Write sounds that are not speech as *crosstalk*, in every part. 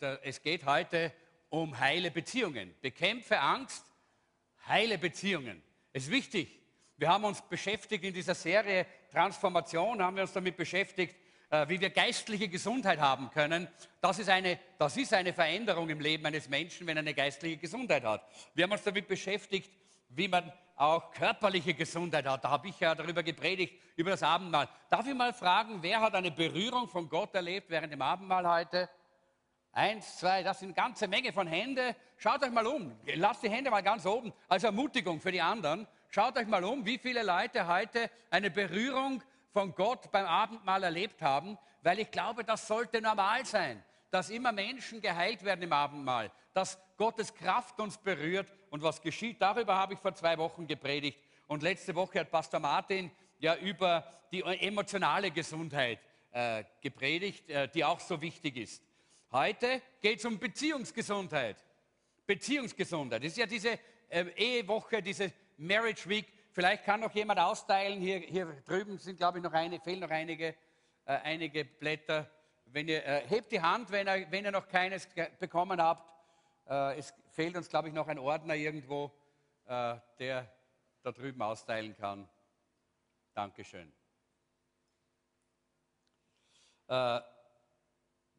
Äh, es geht heute um heile Beziehungen. Bekämpfe Angst, heile Beziehungen. Es ist wichtig. Wir haben uns beschäftigt in dieser Serie Transformation, haben wir uns damit beschäftigt, äh, wie wir geistliche Gesundheit haben können. Das ist, eine, das ist eine Veränderung im Leben eines Menschen, wenn er eine geistliche Gesundheit hat. Wir haben uns damit beschäftigt, wie man auch körperliche Gesundheit hat. Da habe ich ja darüber gepredigt, über das Abendmahl. Darf ich mal fragen, wer hat eine Berührung von Gott erlebt während dem Abendmahl heute? Eins, zwei, das sind eine ganze Menge von Händen. Schaut euch mal um. Lasst die Hände mal ganz oben als Ermutigung für die anderen. Schaut euch mal um, wie viele Leute heute eine Berührung von Gott beim Abendmahl erlebt haben, weil ich glaube, das sollte normal sein, dass immer Menschen geheilt werden im Abendmahl, dass Gottes Kraft uns berührt und was geschieht. Darüber habe ich vor zwei Wochen gepredigt und letzte Woche hat Pastor Martin ja über die emotionale Gesundheit äh, gepredigt, äh, die auch so wichtig ist. Heute geht es um Beziehungsgesundheit. Beziehungsgesundheit. Das ist ja diese äh, Ehewoche, diese Marriage Week, Vielleicht kann noch jemand austeilen. Hier, hier drüben sind, glaube ich, noch eine, fehlen noch einige, äh, einige Blätter. Wenn ihr, äh, hebt die Hand, wenn ihr, wenn ihr noch keines bekommen habt. Äh, es fehlt uns, glaube ich, noch ein Ordner irgendwo, äh, der da drüben austeilen kann. Dankeschön. Äh,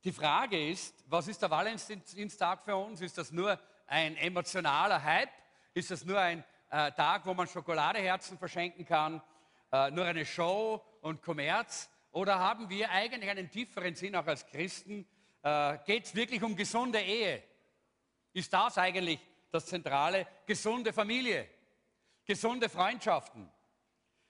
die Frage ist, was ist der Valentinstag für uns? Ist das nur ein emotionaler Hype? Ist das nur ein äh, Tag, wo man Schokoladeherzen verschenken kann, äh, nur eine Show und Kommerz? Oder haben wir eigentlich einen tieferen Sinn auch als Christen? Äh, Geht es wirklich um gesunde Ehe? Ist das eigentlich das Zentrale? Gesunde Familie, gesunde Freundschaften.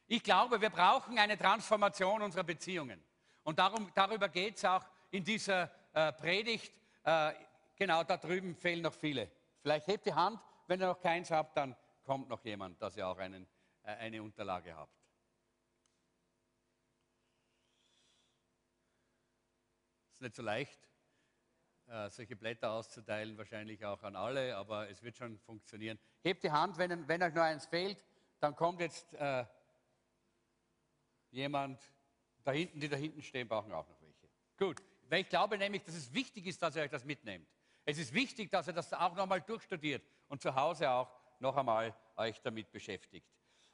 Ich glaube, wir brauchen eine Transformation unserer Beziehungen. Und darum, darüber geht es auch in dieser äh, Predigt. Äh, genau, da drüben fehlen noch viele. Vielleicht hebt die Hand, wenn ihr noch keins habt, dann kommt noch jemand, dass ihr auch einen, äh, eine Unterlage habt. Es ist nicht so leicht, solche Blätter auszuteilen, wahrscheinlich auch an alle, aber es wird schon funktionieren. Hebt die Hand, wenn, wenn euch nur eins fehlt, dann kommt jetzt jemand, da hinten, die da hinten stehen, brauchen auch noch welche. Gut, weil ich glaube nämlich, dass es wichtig ist, dass ihr euch das mitnehmt. Es ist wichtig, dass ihr das auch nochmal durchstudiert und zu Hause auch noch einmal euch damit beschäftigt.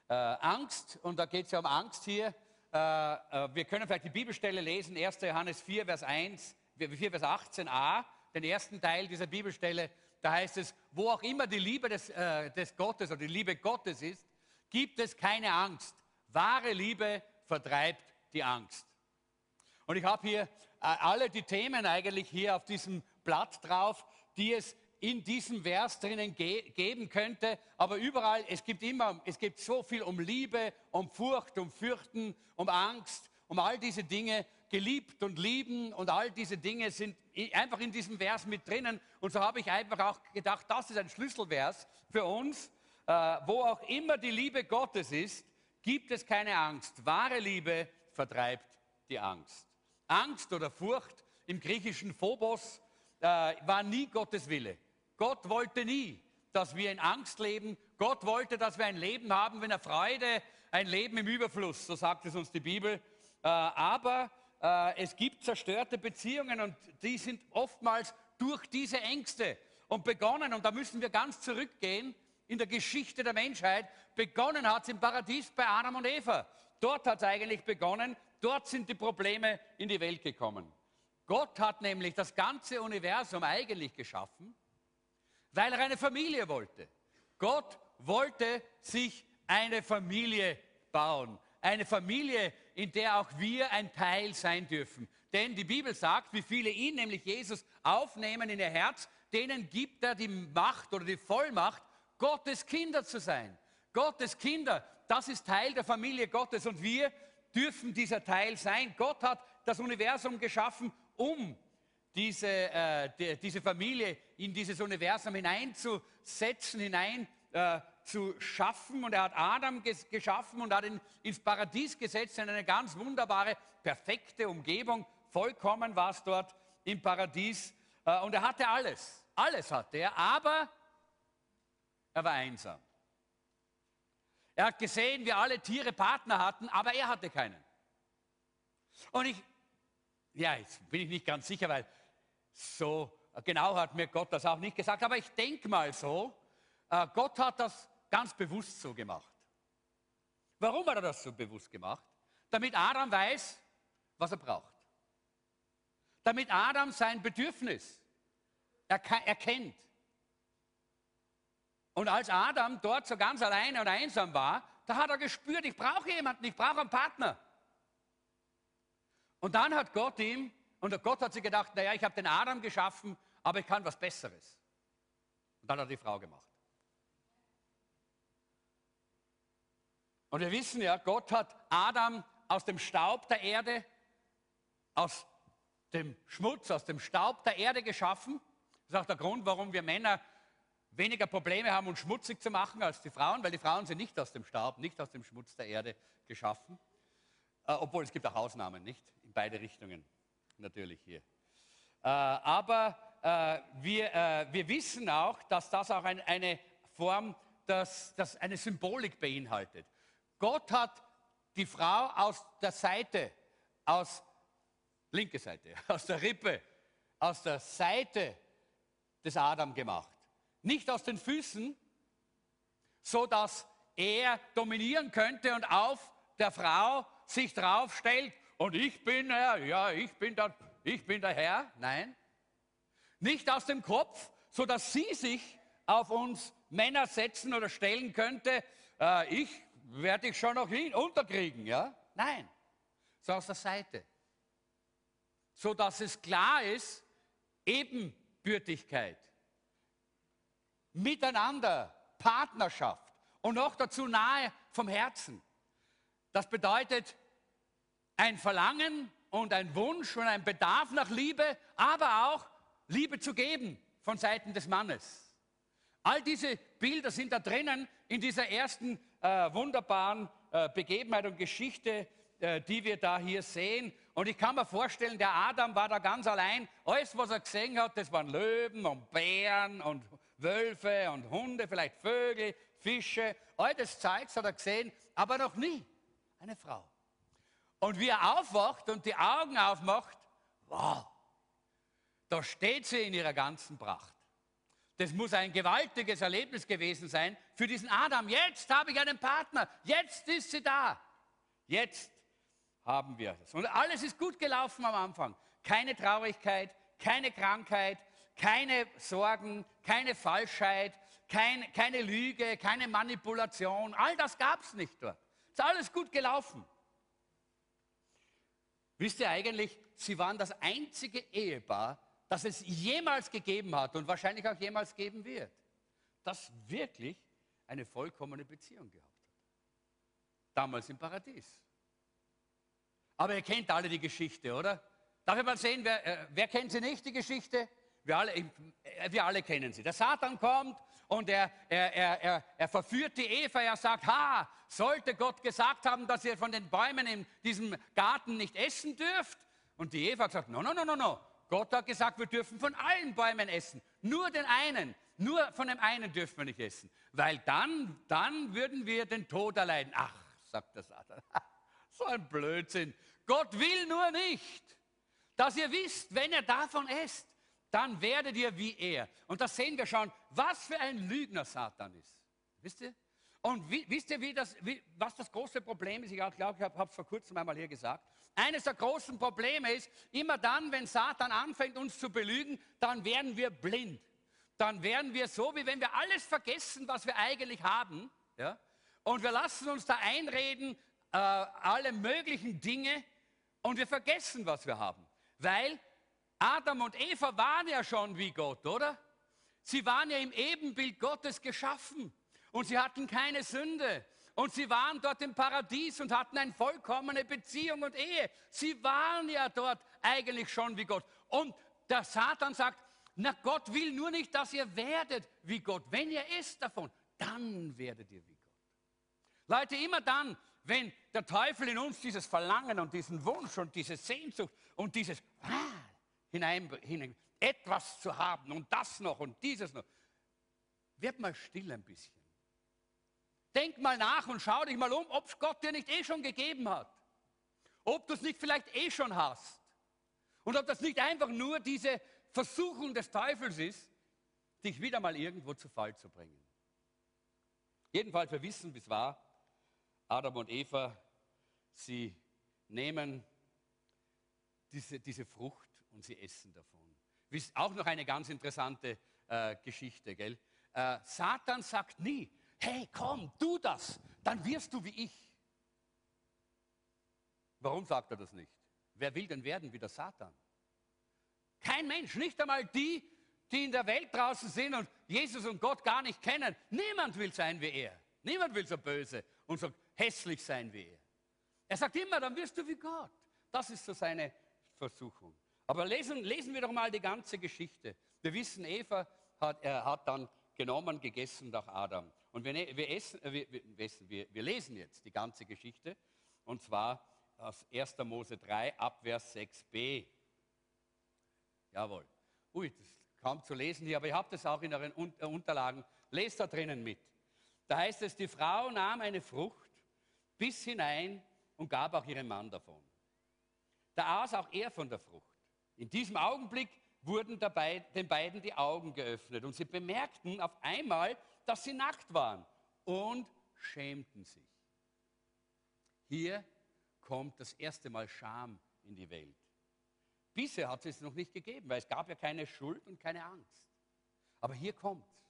Äh, Angst, und da geht es ja um Angst hier. Äh, äh, wir können vielleicht die Bibelstelle lesen, 1. Johannes 4, Vers 1, 4, Vers 18a, den ersten Teil dieser Bibelstelle. Da heißt es, wo auch immer die Liebe des, äh, des Gottes oder die Liebe Gottes ist, gibt es keine Angst. Wahre Liebe vertreibt die Angst. Und ich habe hier äh, alle die Themen eigentlich hier auf diesem Blatt drauf, die es in diesem Vers drinnen ge geben könnte. Aber überall, es gibt immer, es gibt so viel um Liebe, um Furcht, um Fürchten, um Angst, um all diese Dinge. Geliebt und lieben und all diese Dinge sind einfach in diesem Vers mit drinnen. Und so habe ich einfach auch gedacht, das ist ein Schlüsselvers für uns. Äh, wo auch immer die Liebe Gottes ist, gibt es keine Angst. Wahre Liebe vertreibt die Angst. Angst oder Furcht im griechischen Phobos äh, war nie Gottes Wille. Gott wollte nie, dass wir in Angst leben. Gott wollte, dass wir ein Leben haben, wenn er Freude, ein Leben im Überfluss, so sagt es uns die Bibel. Äh, aber äh, es gibt zerstörte Beziehungen und die sind oftmals durch diese Ängste und begonnen, und da müssen wir ganz zurückgehen in der Geschichte der Menschheit, begonnen hat es im Paradies bei Adam und Eva. Dort hat es eigentlich begonnen, dort sind die Probleme in die Welt gekommen. Gott hat nämlich das ganze Universum eigentlich geschaffen weil er eine Familie wollte. Gott wollte sich eine Familie bauen. Eine Familie, in der auch wir ein Teil sein dürfen. Denn die Bibel sagt, wie viele ihn, nämlich Jesus, aufnehmen in ihr Herz, denen gibt er die Macht oder die Vollmacht, Gottes Kinder zu sein. Gottes Kinder, das ist Teil der Familie Gottes und wir dürfen dieser Teil sein. Gott hat das Universum geschaffen, um diese, äh, die, diese Familie in dieses Universum hineinzusetzen, hinein äh, zu schaffen. Und er hat Adam ges geschaffen und hat ihn ins Paradies gesetzt, in eine ganz wunderbare, perfekte Umgebung. Vollkommen war es dort im Paradies. Äh, und er hatte alles. Alles hatte er, aber er war einsam. Er hat gesehen, wie alle Tiere Partner hatten, aber er hatte keinen. Und ich, ja, jetzt bin ich nicht ganz sicher, weil so genau hat mir Gott das auch nicht gesagt, aber ich denke mal so, äh, Gott hat das ganz bewusst so gemacht. Warum hat er das so bewusst gemacht? Damit Adam weiß, was er braucht. Damit Adam sein Bedürfnis erkennt. Und als Adam dort so ganz alleine und einsam war, da hat er gespürt, ich brauche jemanden, ich brauche einen Partner. Und dann hat Gott ihm, und Gott hat sich gedacht, naja, ich habe den Adam geschaffen, aber ich kann was Besseres. Und dann hat er die Frau gemacht. Und wir wissen ja, Gott hat Adam aus dem Staub der Erde, aus dem Schmutz, aus dem Staub der Erde geschaffen. Das ist auch der Grund, warum wir Männer weniger Probleme haben, uns schmutzig zu machen als die Frauen, weil die Frauen sind nicht aus dem Staub, nicht aus dem Schmutz der Erde geschaffen. Äh, obwohl es gibt auch Ausnahmen, nicht? In beide Richtungen natürlich hier. Äh, aber äh, wir, äh, wir wissen auch, dass das auch ein, eine Form, dass, dass eine Symbolik beinhaltet. Gott hat die Frau aus der Seite, aus linke Seite, *laughs* aus der Rippe, aus der Seite des Adam gemacht. Nicht aus den Füßen, so dass er dominieren könnte und auf der Frau sich draufstellt und ich bin er, ja, ich bin der, ich bin der Herr. Nein. Nicht aus dem Kopf, so dass sie sich auf uns Männer setzen oder stellen könnte. Äh, ich werde ich schon noch hin, unterkriegen, ja? Nein, so aus der Seite. So dass es klar ist, Ebenbürtigkeit, Miteinander, Partnerschaft und noch dazu nahe vom Herzen. Das bedeutet ein Verlangen und ein Wunsch und ein Bedarf nach Liebe, aber auch Liebe zu geben von Seiten des Mannes. All diese Bilder sind da drinnen in dieser ersten äh, wunderbaren äh, Begebenheit und Geschichte, äh, die wir da hier sehen. Und ich kann mir vorstellen, der Adam war da ganz allein. Alles, was er gesehen hat, das waren Löwen und Bären und Wölfe und Hunde, vielleicht Vögel, Fische. All das Zeugs hat er gesehen, aber noch nie eine Frau. Und wie er aufwacht und die Augen aufmacht, wow, da steht sie in ihrer ganzen Pracht. Das muss ein gewaltiges Erlebnis gewesen sein für diesen Adam. Jetzt habe ich einen Partner. Jetzt ist sie da. Jetzt haben wir das. Und alles ist gut gelaufen am Anfang. Keine Traurigkeit, keine Krankheit, keine Sorgen, keine Falschheit, kein, keine Lüge, keine Manipulation. All das gab es nicht dort. Ist alles gut gelaufen. Wisst ihr eigentlich, sie waren das einzige Ehepaar, das es jemals gegeben hat und wahrscheinlich auch jemals geben wird, das wirklich eine vollkommene Beziehung gehabt hat. Damals im Paradies. Aber ihr kennt alle die Geschichte, oder? Darf ich mal sehen, wer, äh, wer kennt sie nicht, die Geschichte? Wir alle, äh, wir alle kennen sie. Der Satan kommt und er, er, er, er, verführt die Eva. Er sagt, ha, sollte Gott gesagt haben, dass ihr von den Bäumen in diesem Garten nicht essen dürft? Und die Eva gesagt, no, no, no, no, no. Gott hat gesagt, wir dürfen von allen Bäumen essen, nur den einen. Nur von dem einen dürfen wir nicht essen, weil dann, dann würden wir den Tod erleiden. Ach, sagt der Satan, *laughs* so ein Blödsinn. Gott will nur nicht, dass ihr wisst, wenn ihr davon esst, dann werdet ihr wie er. Und da sehen wir schon, was für ein Lügner Satan ist. Wisst ihr? Und wie, wisst ihr, wie das, wie, was das große Problem ist? Ich glaube, ich habe es vor kurzem einmal hier gesagt. Eines der großen Probleme ist, immer dann, wenn Satan anfängt, uns zu belügen, dann werden wir blind. Dann werden wir so, wie wenn wir alles vergessen, was wir eigentlich haben. Ja? Und wir lassen uns da einreden, äh, alle möglichen Dinge, und wir vergessen, was wir haben. Weil Adam und Eva waren ja schon wie Gott, oder? Sie waren ja im Ebenbild Gottes geschaffen und sie hatten keine Sünde. Und sie waren dort im Paradies und hatten eine vollkommene Beziehung und Ehe. Sie waren ja dort eigentlich schon wie Gott. Und der Satan sagt, na Gott will nur nicht, dass ihr werdet wie Gott. Wenn ihr esst davon, dann werdet ihr wie Gott. Leute, immer dann, wenn der Teufel in uns dieses Verlangen und diesen Wunsch und diese Sehnsucht und dieses ah, hinein, etwas zu haben und das noch und dieses noch, wird mal still ein bisschen. Denk mal nach und schau dich mal um, ob Gott dir nicht eh schon gegeben hat. Ob du es nicht vielleicht eh schon hast. Und ob das nicht einfach nur diese Versuchung des Teufels ist, dich wieder mal irgendwo zu Fall zu bringen. Jedenfalls, wir wissen, wie es war. Adam und Eva, sie nehmen diese, diese Frucht und sie essen davon. Wisst auch noch eine ganz interessante äh, Geschichte, gell? Äh, Satan sagt nie, hey, komm, tu das, dann wirst du wie ich. Warum sagt er das nicht? Wer will denn werden wie der Satan? Kein Mensch, nicht einmal die, die in der Welt draußen sind und Jesus und Gott gar nicht kennen. Niemand will sein wie er. Niemand will so böse und so hässlich sein wie er. Er sagt immer, dann wirst du wie Gott. Das ist so seine Versuchung. Aber lesen, lesen wir doch mal die ganze Geschichte. Wir wissen, Eva hat, er hat dann genommen, gegessen nach Adam. Und wir, ne, wir, essen, äh, wir, wir, wir lesen jetzt die ganze Geschichte. Und zwar aus 1. Mose 3, Abvers 6b. Jawohl. Ui, das ist kaum zu lesen hier, aber ihr habt es auch in euren äh, Unterlagen. Lest da drinnen mit. Da heißt es, die Frau nahm eine Frucht bis hinein und gab auch ihrem Mann davon. Da aß auch er von der Frucht. In diesem Augenblick wurden dabei, den beiden die Augen geöffnet und sie bemerkten auf einmal, dass sie nackt waren und schämten sich. Hier kommt das erste Mal Scham in die Welt. Bisher hat es noch nicht gegeben, weil es gab ja keine Schuld und keine Angst. Aber hier kommt's.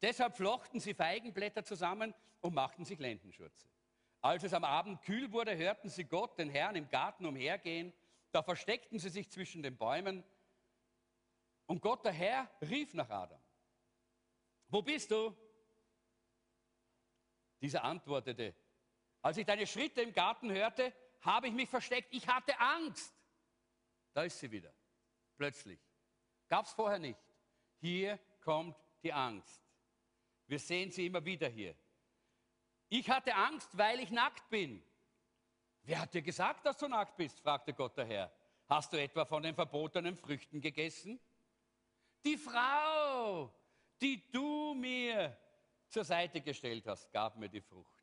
Deshalb flochten sie Feigenblätter zusammen und machten sich Lendenschürze. Als es am Abend kühl wurde, hörten sie Gott, den Herrn, im Garten umhergehen. Da versteckten sie sich zwischen den Bäumen. Und Gott, der Herr, rief nach Adam. Wo bist du? Dieser antwortete, als ich deine Schritte im Garten hörte, habe ich mich versteckt. Ich hatte Angst. Da ist sie wieder. Plötzlich. Gab es vorher nicht. Hier kommt die Angst. Wir sehen sie immer wieder hier. Ich hatte Angst, weil ich nackt bin. Wer hat dir gesagt, dass du nackt bist? fragte Gott der Herr. Hast du etwa von den verbotenen Früchten gegessen? Die Frau, die du mir zur Seite gestellt hast, gab mir die Frucht.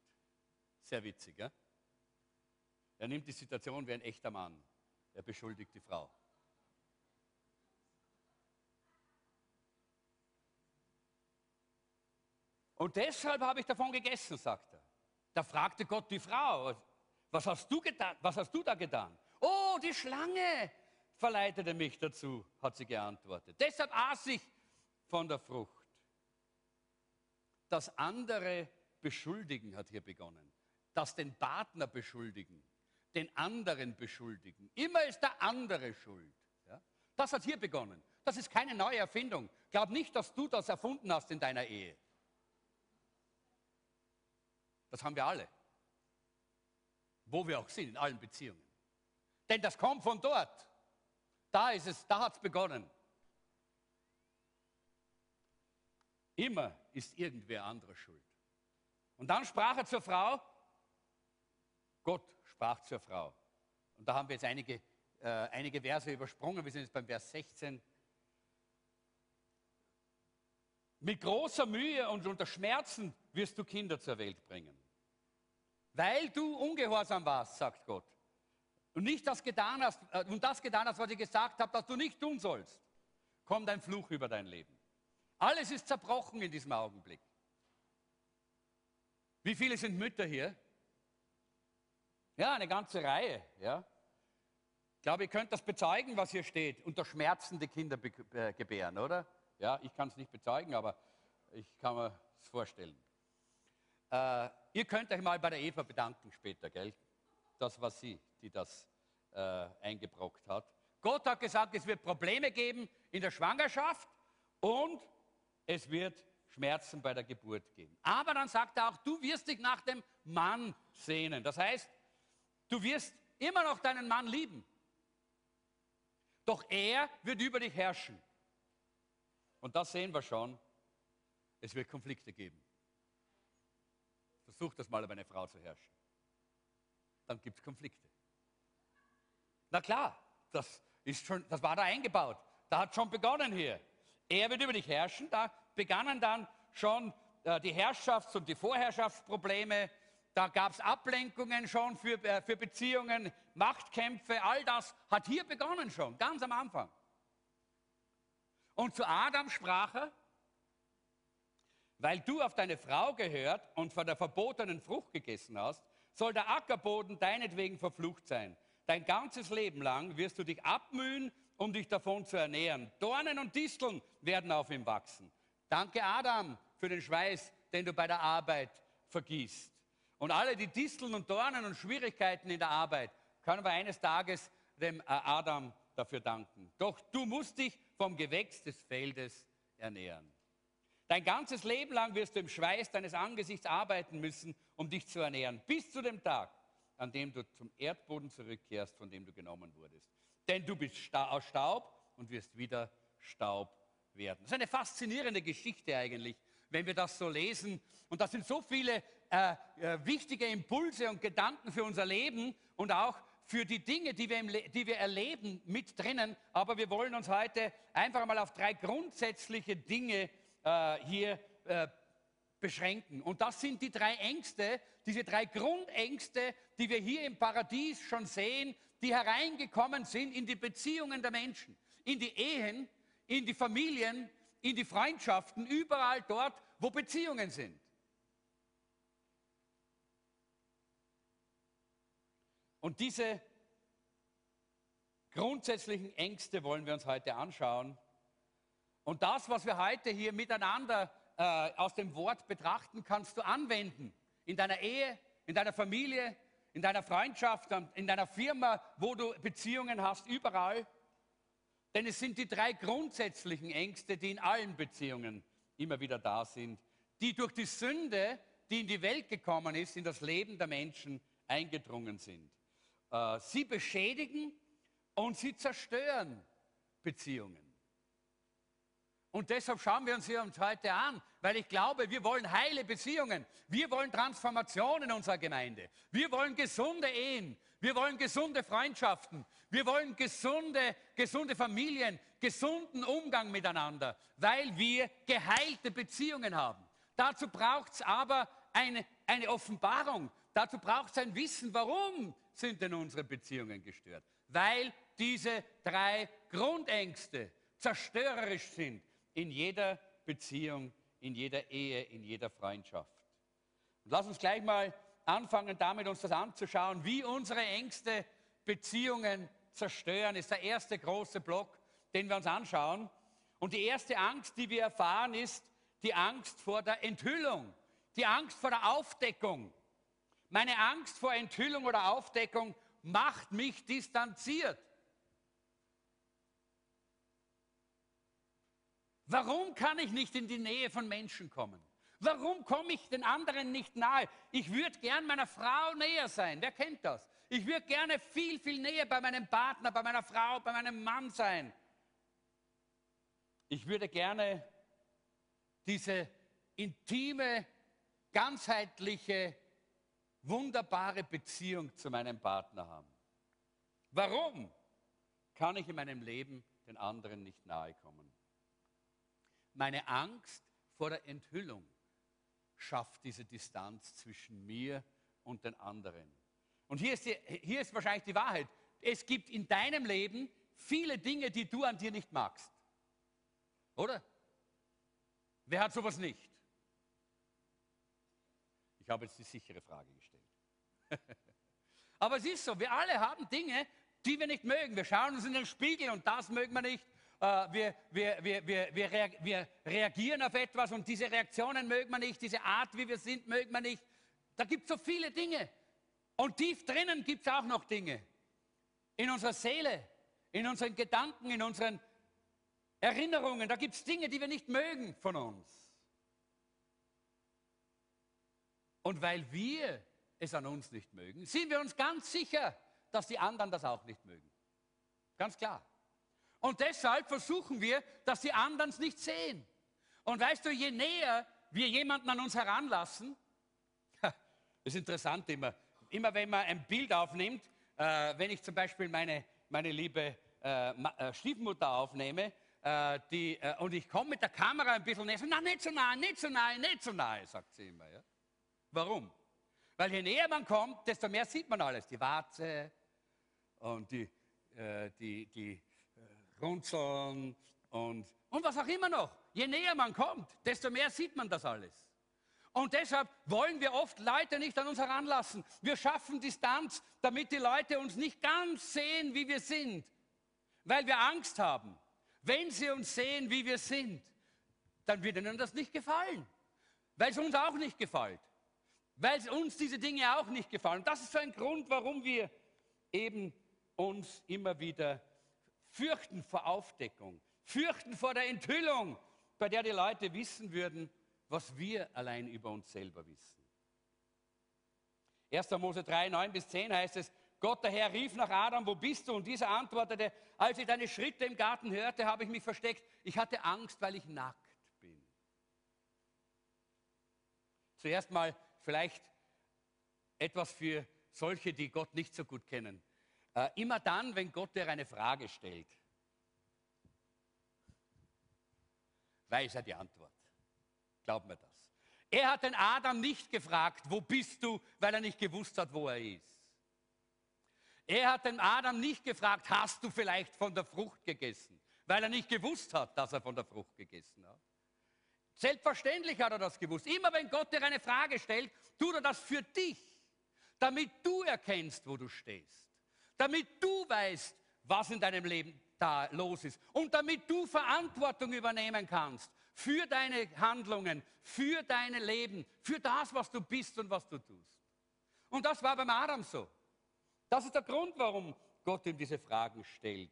Sehr witzig, ja? Er nimmt die Situation wie ein echter Mann. Er beschuldigt die Frau. Und deshalb habe ich davon gegessen, sagt er. Da fragte Gott die Frau, was hast du getan? Was hast du da getan? Oh, die Schlange verleitete mich dazu, hat sie geantwortet. Deshalb aß ich von der Frucht. Das andere beschuldigen hat hier begonnen das den Partner beschuldigen, den anderen beschuldigen. Immer ist der andere schuld. Ja? Das hat hier begonnen. Das ist keine neue Erfindung. Glaub nicht, dass du das erfunden hast in deiner Ehe. Das haben wir alle. Wo wir auch sind, in allen Beziehungen. Denn das kommt von dort. Da ist es, da hat es begonnen. Immer ist irgendwer anderer schuld. Und dann sprach er zur Frau, Gott sprach zur Frau. Und da haben wir jetzt einige, äh, einige Verse übersprungen. Wir sind jetzt beim Vers 16. Mit großer Mühe und unter Schmerzen wirst du Kinder zur Welt bringen. Weil du ungehorsam warst, sagt Gott. Und nicht das getan hast, äh, und das getan hast, was ich gesagt habe, dass du nicht tun sollst, kommt ein Fluch über dein Leben. Alles ist zerbrochen in diesem Augenblick. Wie viele sind Mütter hier? Ja, eine ganze Reihe. Ja. Ich glaube, ihr könnt das bezeugen, was hier steht. Unter Schmerzen die Kinder äh, gebären, oder? Ja, ich kann es nicht bezeugen, aber ich kann mir es vorstellen. Äh, ihr könnt euch mal bei der Eva bedanken später, gell? Das war sie, die das äh, eingebrockt hat. Gott hat gesagt, es wird Probleme geben in der Schwangerschaft und es wird Schmerzen bei der Geburt geben. Aber dann sagt er auch, du wirst dich nach dem Mann sehnen. Das heißt, Du wirst immer noch deinen Mann lieben. Doch er wird über dich herrschen. Und das sehen wir schon. Es wird Konflikte geben. Versuch das mal über eine Frau zu herrschen. Dann gibt es Konflikte. Na klar, das, ist schon, das war da eingebaut. Da hat schon begonnen hier. Er wird über dich herrschen. Da begannen dann schon äh, die Herrschafts- und die Vorherrschaftsprobleme da gab es Ablenkungen schon für, äh, für Beziehungen, Machtkämpfe, all das hat hier begonnen schon, ganz am Anfang. Und zu Adam sprach er, weil du auf deine Frau gehört und von der verbotenen Frucht gegessen hast, soll der Ackerboden deinetwegen verflucht sein. Dein ganzes Leben lang wirst du dich abmühen, um dich davon zu ernähren. Dornen und Disteln werden auf ihm wachsen. Danke Adam für den Schweiß, den du bei der Arbeit vergießt. Und alle die Disteln und Dornen und Schwierigkeiten in der Arbeit können wir eines Tages dem äh, Adam dafür danken. Doch du musst dich vom Gewächs des Feldes ernähren. Dein ganzes Leben lang wirst du im Schweiß deines Angesichts arbeiten müssen, um dich zu ernähren, bis zu dem Tag, an dem du zum Erdboden zurückkehrst, von dem du genommen wurdest. Denn du bist aus Staub und wirst wieder Staub werden. Das ist eine faszinierende Geschichte eigentlich, wenn wir das so lesen. Und da sind so viele äh, äh, wichtige Impulse und Gedanken für unser Leben und auch für die Dinge, die wir, die wir erleben, mit drinnen. Aber wir wollen uns heute einfach mal auf drei grundsätzliche Dinge äh, hier äh, beschränken. Und das sind die drei Ängste, diese drei Grundängste, die wir hier im Paradies schon sehen, die hereingekommen sind in die Beziehungen der Menschen, in die Ehen, in die Familien, in die Freundschaften, überall dort, wo Beziehungen sind. Und diese grundsätzlichen Ängste wollen wir uns heute anschauen. Und das, was wir heute hier miteinander äh, aus dem Wort betrachten, kannst du anwenden. In deiner Ehe, in deiner Familie, in deiner Freundschaft, in deiner Firma, wo du Beziehungen hast, überall. Denn es sind die drei grundsätzlichen Ängste, die in allen Beziehungen immer wieder da sind, die durch die Sünde, die in die Welt gekommen ist, in das Leben der Menschen eingedrungen sind. Äh, sie beschädigen und sie zerstören Beziehungen. Und deshalb schauen wir uns hier uns heute an, weil ich glaube, wir wollen heile Beziehungen. Wir wollen Transformation in unserer Gemeinde. Wir wollen gesunde Ehen. Wir wollen gesunde Freundschaften. Wir wollen gesunde, gesunde Familien, gesunden Umgang miteinander, weil wir geheilte Beziehungen haben. Dazu braucht es aber eine, eine Offenbarung. Dazu braucht es ein Wissen, warum sind denn unsere Beziehungen gestört? Weil diese drei Grundängste zerstörerisch sind in jeder Beziehung, in jeder Ehe, in jeder Freundschaft. Und lass uns gleich mal anfangen, damit uns das anzuschauen, wie unsere Ängste Beziehungen zerstören, ist der erste große Block, den wir uns anschauen. Und die erste Angst, die wir erfahren, ist die Angst vor der Enthüllung, die Angst vor der Aufdeckung. Meine Angst vor Enthüllung oder Aufdeckung macht mich distanziert. Warum kann ich nicht in die Nähe von Menschen kommen? Warum komme ich den anderen nicht nahe? Ich würde gern meiner Frau näher sein. Wer kennt das? Ich würde gerne viel, viel näher bei meinem Partner, bei meiner Frau, bei meinem Mann sein. Ich würde gerne diese intime, ganzheitliche, wunderbare Beziehung zu meinem Partner haben. Warum kann ich in meinem Leben den anderen nicht nahe kommen? Meine Angst vor der Enthüllung schafft diese Distanz zwischen mir und den anderen. Und hier ist, die, hier ist wahrscheinlich die Wahrheit. Es gibt in deinem Leben viele Dinge, die du an dir nicht magst. Oder? Wer hat sowas nicht? Ich habe jetzt die sichere Frage gestellt. *laughs* Aber es ist so, wir alle haben Dinge, die wir nicht mögen. Wir schauen uns in den Spiegel und das mögen wir nicht. Äh, wir, wir, wir, wir, wir, wir reagieren auf etwas und diese Reaktionen mögen wir nicht, diese Art, wie wir sind, mögen wir nicht. Da gibt es so viele Dinge. Und tief drinnen gibt es auch noch Dinge. In unserer Seele, in unseren Gedanken, in unseren Erinnerungen, da gibt es Dinge, die wir nicht mögen von uns. Und weil wir es an uns nicht mögen, sind wir uns ganz sicher, dass die anderen das auch nicht mögen. Ganz klar. Und deshalb versuchen wir, dass die anderen es nicht sehen. Und weißt du, je näher wir jemanden an uns heranlassen, *laughs* ist interessant immer, immer wenn man ein Bild aufnimmt, äh, wenn ich zum Beispiel meine, meine liebe äh, äh Stiefmutter aufnehme, äh, die, äh, und ich komme mit der Kamera ein bisschen näher, na, nicht so nahe, nicht so nahe, nicht so nahe, sagt sie immer. Ja? Warum? Weil je näher man kommt, desto mehr sieht man alles. Die Warze und die, äh, die, die Runzeln, und, und was auch immer noch. Je näher man kommt, desto mehr sieht man das alles. Und deshalb wollen wir oft Leute nicht an uns heranlassen. Wir schaffen Distanz, damit die Leute uns nicht ganz sehen, wie wir sind, weil wir Angst haben. Wenn sie uns sehen, wie wir sind, dann wird ihnen das nicht gefallen, weil es uns auch nicht gefällt, weil uns diese Dinge auch nicht gefallen. Das ist so ein Grund, warum wir eben uns immer wieder fürchten vor Aufdeckung, fürchten vor der Enthüllung, bei der die Leute wissen würden, was wir allein über uns selber wissen. 1. Mose 3, 9 bis 10 heißt es, Gott der Herr rief nach Adam, wo bist du? Und dieser antwortete, als ich deine Schritte im Garten hörte, habe ich mich versteckt. Ich hatte Angst, weil ich nackt bin. Zuerst mal vielleicht etwas für solche, die Gott nicht so gut kennen. Äh, immer dann, wenn Gott dir eine Frage stellt, weiß er die Antwort. Glaub mir das. Er hat den Adam nicht gefragt, wo bist du, weil er nicht gewusst hat, wo er ist. Er hat den Adam nicht gefragt, hast du vielleicht von der Frucht gegessen, weil er nicht gewusst hat, dass er von der Frucht gegessen hat. Selbstverständlich hat er das gewusst. Immer wenn Gott dir eine Frage stellt, tut er das für dich, damit du erkennst, wo du stehst, damit du weißt, was in deinem Leben da los ist und damit du Verantwortung übernehmen kannst für deine Handlungen, für dein Leben, für das, was du bist und was du tust. Und das war beim Adam so. Das ist der Grund, warum Gott ihm diese Fragen stellt.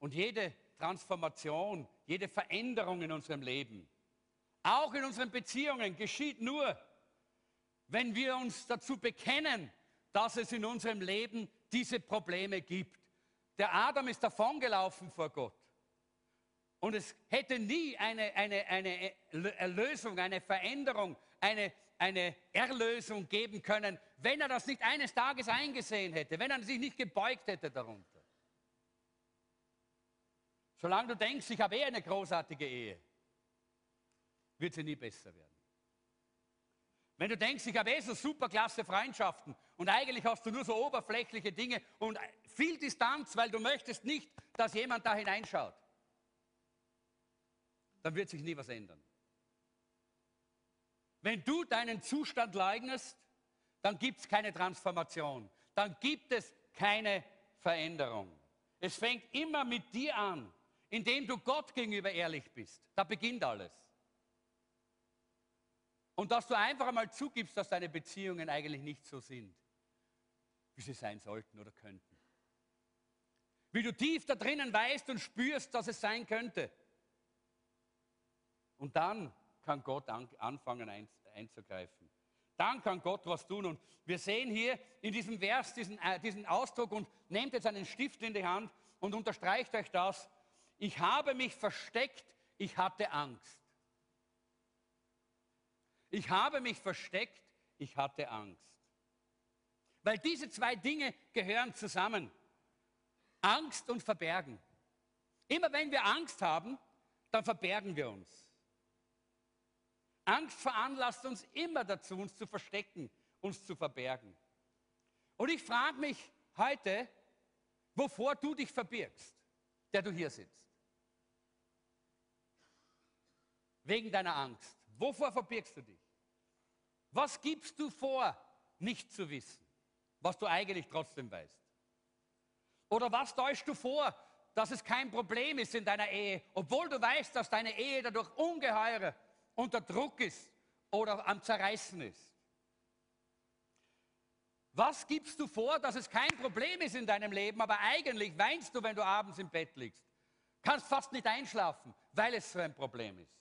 Und jede Transformation, jede Veränderung in unserem Leben, auch in unseren Beziehungen, geschieht nur, wenn wir uns dazu bekennen, dass es in unserem Leben diese Probleme gibt. Der Adam ist davongelaufen vor Gott. Und es hätte nie eine, eine, eine Erlösung, eine Veränderung, eine eine Erlösung geben können, wenn er das nicht eines Tages eingesehen hätte, wenn er sich nicht gebeugt hätte darunter. Solange du denkst, ich habe eh eine großartige Ehe, wird sie nie besser werden. Wenn du denkst, ich habe eh so superklasse Freundschaften und eigentlich hast du nur so oberflächliche Dinge und viel Distanz, weil du möchtest nicht, dass jemand da hineinschaut, dann wird sich nie was ändern. Wenn du deinen Zustand leugnest, dann gibt es keine Transformation, dann gibt es keine Veränderung. Es fängt immer mit dir an, indem du Gott gegenüber ehrlich bist. Da beginnt alles. Und dass du einfach einmal zugibst, dass deine Beziehungen eigentlich nicht so sind, wie sie sein sollten oder könnten. Wie du tief da drinnen weißt und spürst, dass es sein könnte. Und dann kann Gott anfangen einzugreifen. Dann kann Gott was tun. Und wir sehen hier in diesem Vers diesen, äh, diesen Ausdruck und nehmt jetzt einen Stift in die Hand und unterstreicht euch das. Ich habe mich versteckt, ich hatte Angst. Ich habe mich versteckt, ich hatte Angst. Weil diese zwei Dinge gehören zusammen. Angst und Verbergen. Immer wenn wir Angst haben, dann verbergen wir uns. Angst veranlasst uns immer dazu, uns zu verstecken, uns zu verbergen. Und ich frage mich heute, wovor du dich verbirgst, der du hier sitzt. Wegen deiner Angst. Wovor verbirgst du dich? Was gibst du vor, nicht zu wissen, was du eigentlich trotzdem weißt? Oder was täuschst du vor, dass es kein Problem ist in deiner Ehe, obwohl du weißt, dass deine Ehe dadurch ungeheure unter Druck ist oder am Zerreißen ist? Was gibst du vor, dass es kein Problem ist in deinem Leben, aber eigentlich weinst du, wenn du abends im Bett liegst? Kannst fast nicht einschlafen, weil es so ein Problem ist.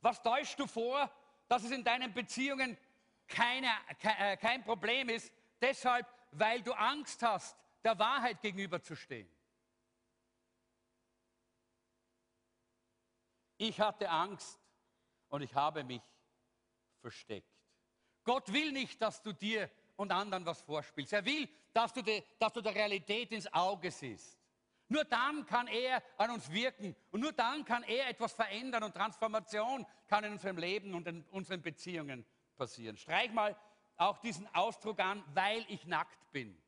Was täuschst du vor, dass es in deinen Beziehungen keine, äh, kein Problem ist, deshalb, weil du Angst hast, der Wahrheit gegenüberzustehen? Ich hatte Angst und ich habe mich versteckt. Gott will nicht, dass du dir und anderen was vorspielst. Er will, dass du, die, dass du der Realität ins Auge siehst. Nur dann kann er an uns wirken und nur dann kann er etwas verändern und Transformation kann in unserem Leben und in unseren Beziehungen passieren. Streich mal auch diesen Ausdruck an, weil ich nackt bin.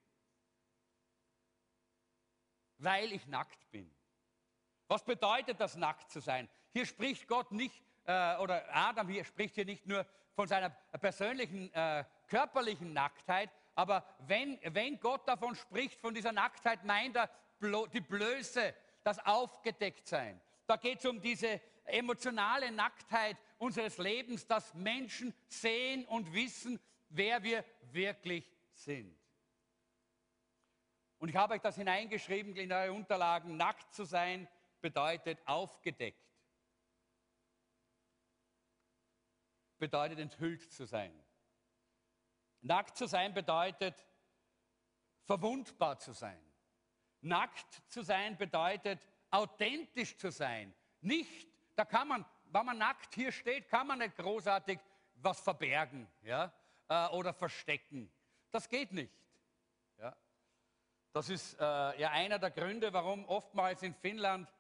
weil ich nackt bin. Was bedeutet das, nackt zu sein? Hier spricht Gott nicht, äh, oder Adam hier spricht hier nicht nur von seiner persönlichen, äh, körperlichen Nacktheit, aber wenn, wenn Gott davon spricht, von dieser Nacktheit, meint er die Blöße, das Aufgedecktsein. Da geht es um diese emotionale Nacktheit unseres Lebens, dass Menschen sehen und wissen, wer wir wirklich sind. Und ich habe euch das hineingeschrieben in eure Unterlagen. Nackt zu sein bedeutet aufgedeckt. Bedeutet enthüllt zu sein. Nackt zu sein bedeutet verwundbar zu sein. Nackt zu sein bedeutet authentisch zu sein. Nicht, da kann man, wenn man nackt hier steht, kann man nicht großartig was verbergen ja, äh, oder verstecken. Das geht nicht. Ja. Das ist äh, ja einer der Gründe, warum oftmals in Finnland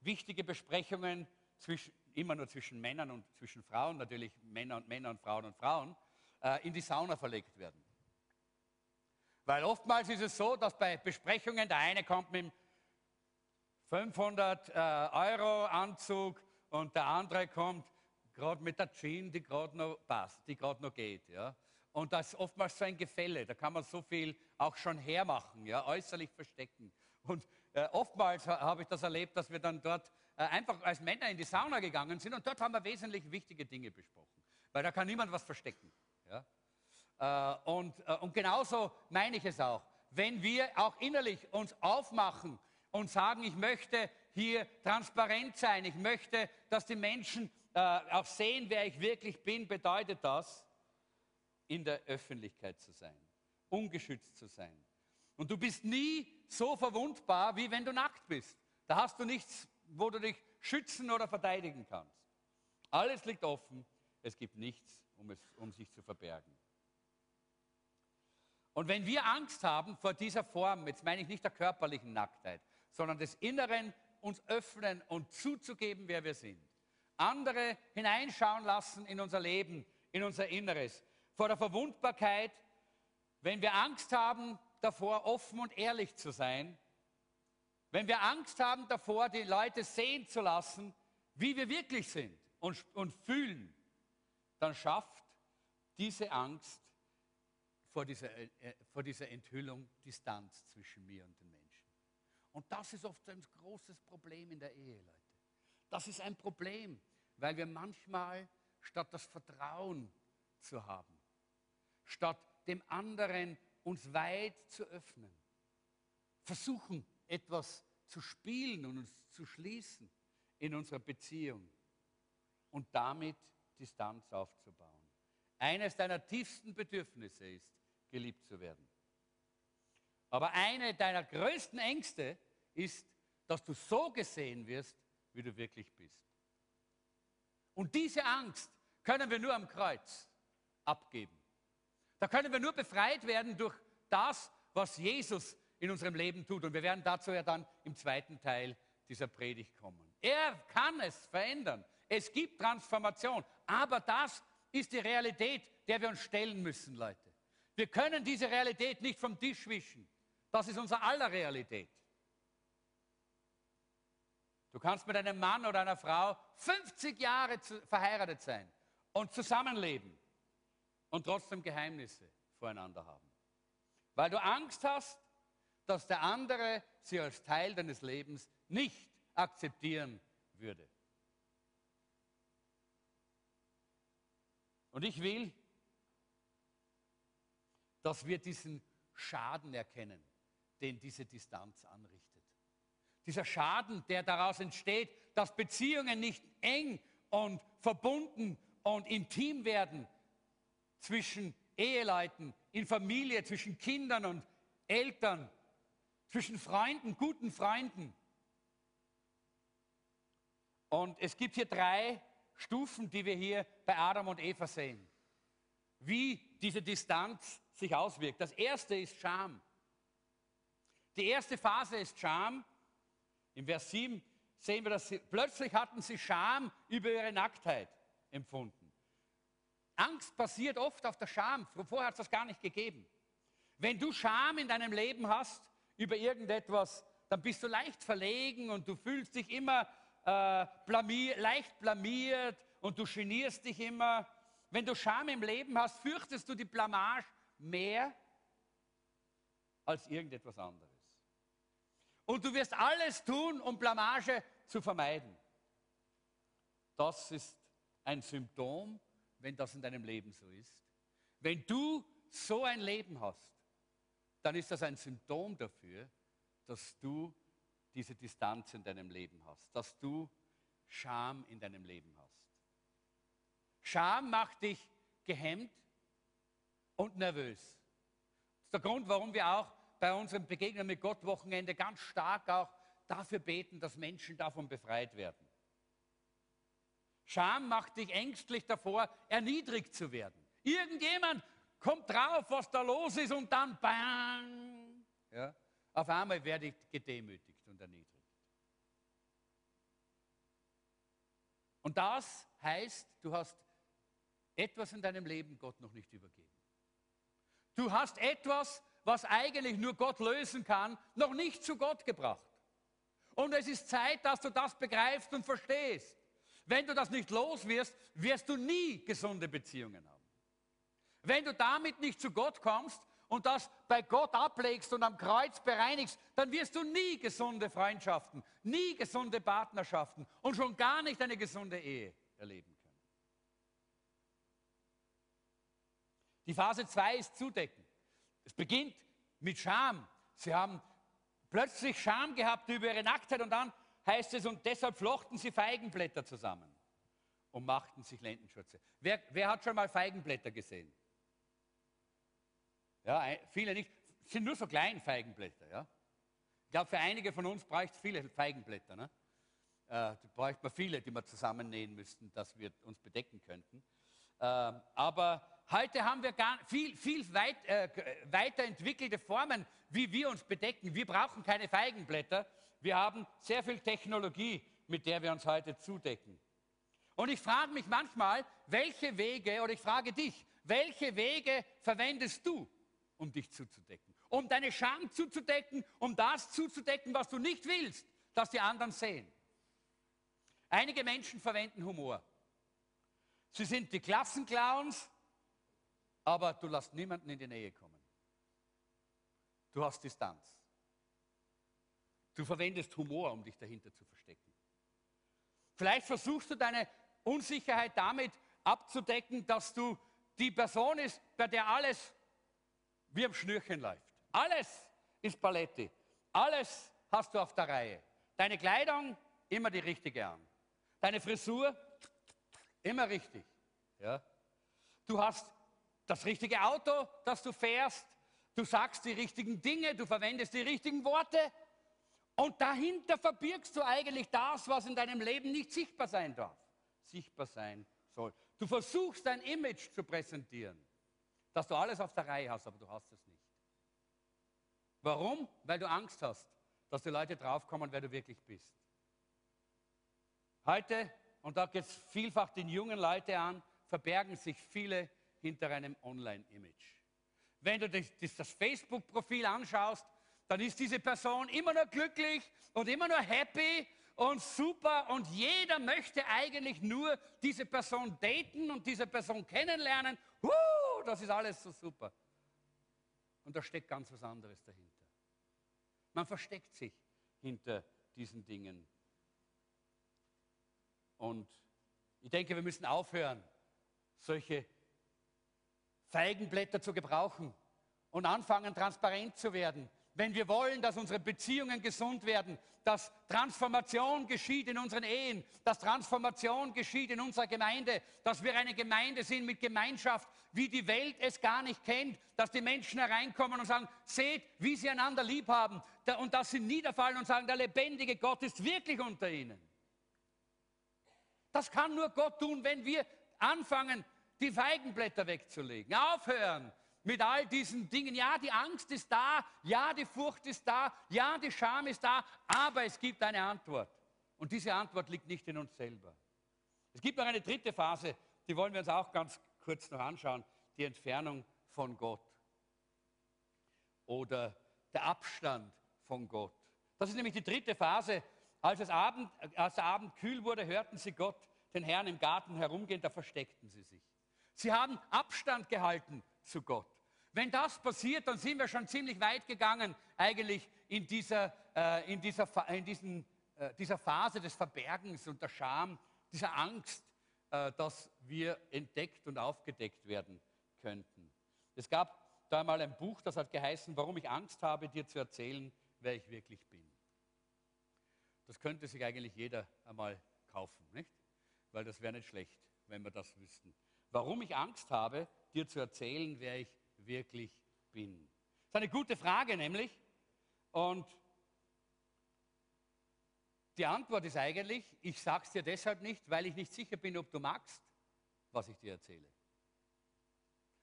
wichtige Besprechungen zwischen, immer nur zwischen Männern und zwischen Frauen, natürlich Männer und Männer und Frauen und Frauen, äh, in die Sauna verlegt werden. Weil oftmals ist es so, dass bei Besprechungen der eine kommt mit dem 500 äh, Euro Anzug und der andere kommt gerade mit der Jeans, die gerade noch passt, die gerade noch geht. Ja? Und das ist oftmals so ein Gefälle, da kann man so viel auch schon hermachen, ja? äußerlich verstecken. Und äh, oftmals habe ich das erlebt, dass wir dann dort äh, einfach als Männer in die Sauna gegangen sind und dort haben wir wesentlich wichtige Dinge besprochen, weil da kann niemand was verstecken. Ja? Äh, und, äh, und genauso meine ich es auch. Wenn wir auch innerlich uns aufmachen und sagen, ich möchte hier transparent sein, ich möchte, dass die Menschen äh, auch sehen, wer ich wirklich bin, bedeutet das, in der Öffentlichkeit zu sein, ungeschützt zu sein. Und du bist nie so verwundbar, wie wenn du nackt bist. Da hast du nichts, wo du dich schützen oder verteidigen kannst. Alles liegt offen, es gibt nichts, um, es, um sich zu verbergen. Und wenn wir Angst haben vor dieser Form, jetzt meine ich nicht der körperlichen Nacktheit, sondern des Inneren uns öffnen und zuzugeben, wer wir sind, andere hineinschauen lassen in unser Leben, in unser Inneres, vor der Verwundbarkeit, wenn wir Angst haben davor, offen und ehrlich zu sein, wenn wir Angst haben davor, die Leute sehen zu lassen, wie wir wirklich sind und, und fühlen, dann schafft diese Angst vor dieser, äh, äh, vor dieser Enthüllung Distanz zwischen mir und den Menschen. Und das ist oft ein großes Problem in der Ehe, Leute. Das ist ein Problem, weil wir manchmal statt das Vertrauen zu haben, statt dem anderen uns weit zu öffnen, versuchen etwas zu spielen und uns zu schließen in unserer Beziehung und damit Distanz aufzubauen. Eines deiner tiefsten Bedürfnisse ist, geliebt zu werden. Aber eine deiner größten Ängste ist, dass du so gesehen wirst, wie du wirklich bist. Und diese Angst können wir nur am Kreuz abgeben. Da können wir nur befreit werden durch das, was Jesus in unserem Leben tut. Und wir werden dazu ja dann im zweiten Teil dieser Predigt kommen. Er kann es verändern. Es gibt Transformation. Aber das ist die Realität, der wir uns stellen müssen, Leute. Wir können diese Realität nicht vom Tisch wischen. Das ist unser aller Realität. Du kannst mit einem Mann oder einer Frau 50 Jahre verheiratet sein und zusammenleben und trotzdem Geheimnisse voreinander haben. Weil du Angst hast, dass der andere sie als Teil deines Lebens nicht akzeptieren würde. Und ich will, dass wir diesen Schaden erkennen, den diese Distanz anrichtet. Dieser Schaden, der daraus entsteht, dass Beziehungen nicht eng und verbunden und intim werden zwischen Eheleuten, in Familie, zwischen Kindern und Eltern, zwischen Freunden, guten Freunden. Und es gibt hier drei Stufen, die wir hier bei Adam und Eva sehen. Wie diese Distanz sich auswirkt. Das erste ist Scham. Die erste Phase ist Scham. Im Vers 7 sehen wir, dass sie, plötzlich hatten sie Scham über ihre Nacktheit empfunden. Angst basiert oft auf der Scham. Vorher hat es das gar nicht gegeben. Wenn du Scham in deinem Leben hast über irgendetwas, dann bist du leicht verlegen und du fühlst dich immer äh, blamier, leicht blamiert und du genierst dich immer. Wenn du Scham im Leben hast, fürchtest du die Blamage mehr als irgendetwas anderes. Und du wirst alles tun, um Blamage zu vermeiden. Das ist ein Symptom, wenn das in deinem Leben so ist. Wenn du so ein Leben hast, dann ist das ein Symptom dafür, dass du diese Distanz in deinem Leben hast, dass du Scham in deinem Leben hast. Scham macht dich gehemmt und nervös. Das ist der Grund, warum wir auch bei unserem Begegnen mit Gott Wochenende ganz stark auch dafür beten, dass Menschen davon befreit werden. Scham macht dich ängstlich davor, erniedrigt zu werden. Irgendjemand kommt drauf, was da los ist und dann bang. Ja, auf einmal werde ich gedemütigt und erniedrigt. Und das heißt, du hast etwas in deinem Leben Gott noch nicht übergeben. Du hast etwas, was eigentlich nur Gott lösen kann, noch nicht zu Gott gebracht. Und es ist Zeit, dass du das begreifst und verstehst. Wenn du das nicht los wirst, wirst du nie gesunde Beziehungen haben. Wenn du damit nicht zu Gott kommst und das bei Gott ablegst und am Kreuz bereinigst, dann wirst du nie gesunde Freundschaften, nie gesunde Partnerschaften und schon gar nicht eine gesunde Ehe erleben können. Die Phase 2 ist zudecken. Es beginnt mit Scham. Sie haben plötzlich Scham gehabt über ihre Nacktheit und dann heißt es, und deshalb flochten sie Feigenblätter zusammen und machten sich Lendenschürze. Wer, wer hat schon mal Feigenblätter gesehen? Ja, viele nicht. Sind nur so kleine Feigenblätter. Ja? Ich glaube, für einige von uns braucht es viele Feigenblätter. Ne? Äh, bräuchte man viele, die wir zusammennähen müssten, dass wir uns bedecken könnten. Äh, aber heute haben wir viel, viel weit, äh, weiterentwickelte Formen, wie wir uns bedecken. Wir brauchen keine Feigenblätter. Wir haben sehr viel Technologie, mit der wir uns heute zudecken. Und ich frage mich manchmal, welche Wege, oder ich frage dich, welche Wege verwendest du, um dich zuzudecken. Um deine Scham zuzudecken, um das zuzudecken, was du nicht willst, dass die anderen sehen. Einige Menschen verwenden Humor. Sie sind die Klassenclowns, aber du lässt niemanden in die Nähe kommen. Du hast Distanz. Du verwendest Humor, um dich dahinter zu verstecken. Vielleicht versuchst du deine Unsicherheit damit abzudecken, dass du die Person ist, bei der alles wie am Schnürchen läuft. Alles ist Paletti. Alles hast du auf der Reihe. Deine Kleidung, immer die richtige an. Deine Frisur, immer richtig. Ja? Du hast das richtige Auto, das du fährst. Du sagst die richtigen Dinge, du verwendest die richtigen Worte. Und dahinter verbirgst du eigentlich das, was in deinem Leben nicht sichtbar sein darf. Sichtbar sein soll. Du versuchst dein Image zu präsentieren dass du alles auf der Reihe hast, aber du hast es nicht. Warum? Weil du Angst hast, dass die Leute draufkommen, wer du wirklich bist. Heute, und da geht es vielfach den jungen Leuten an, verbergen sich viele hinter einem Online-Image. Wenn du das, Facebook-Profil anschaust, dann ist diese Person immer nur glücklich und immer nur happy und super und jeder möchte eigentlich nur diese Person daten und diese Person kennenlernen. Uh, das ist alles so super. Und da steckt ganz was anderes dahinter. Man versteckt sich hinter diesen Dingen. Und ich denke, wir müssen aufhören, solche Feigenblätter zu gebrauchen und anfangen, transparent zu werden wenn wir wollen, dass unsere Beziehungen gesund werden, dass Transformation geschieht in unseren Ehen, dass Transformation geschieht in unserer Gemeinde, dass wir eine Gemeinde sind mit Gemeinschaft, wie die Welt es gar nicht kennt, dass die Menschen hereinkommen und sagen, seht, wie sie einander lieb haben und dass sie niederfallen und sagen, der lebendige Gott ist wirklich unter ihnen. Das kann nur Gott tun, wenn wir anfangen, die Feigenblätter wegzulegen, aufhören, mit all diesen Dingen. Ja, die Angst ist da, ja, die Furcht ist da, ja, die Scham ist da, aber es gibt eine Antwort. Und diese Antwort liegt nicht in uns selber. Es gibt noch eine dritte Phase, die wollen wir uns auch ganz kurz noch anschauen, die Entfernung von Gott oder der Abstand von Gott. Das ist nämlich die dritte Phase. Als, es Abend, als der Abend kühl wurde, hörten sie Gott, den Herrn im Garten herumgehen, da versteckten sie sich. Sie haben Abstand gehalten zu Gott. Wenn das passiert, dann sind wir schon ziemlich weit gegangen, eigentlich in dieser, äh, in dieser, in diesen, äh, dieser Phase des Verbergens und der Scham, dieser Angst, äh, dass wir entdeckt und aufgedeckt werden könnten. Es gab da mal ein Buch, das hat geheißen, warum ich Angst habe, dir zu erzählen, wer ich wirklich bin. Das könnte sich eigentlich jeder einmal kaufen, nicht? Weil das wäre nicht schlecht, wenn wir das wüssten. Warum ich Angst habe, dir zu erzählen, wer ich wirklich bin. Das ist eine gute Frage nämlich. Und die Antwort ist eigentlich, ich sage es dir deshalb nicht, weil ich nicht sicher bin, ob du magst, was ich dir erzähle.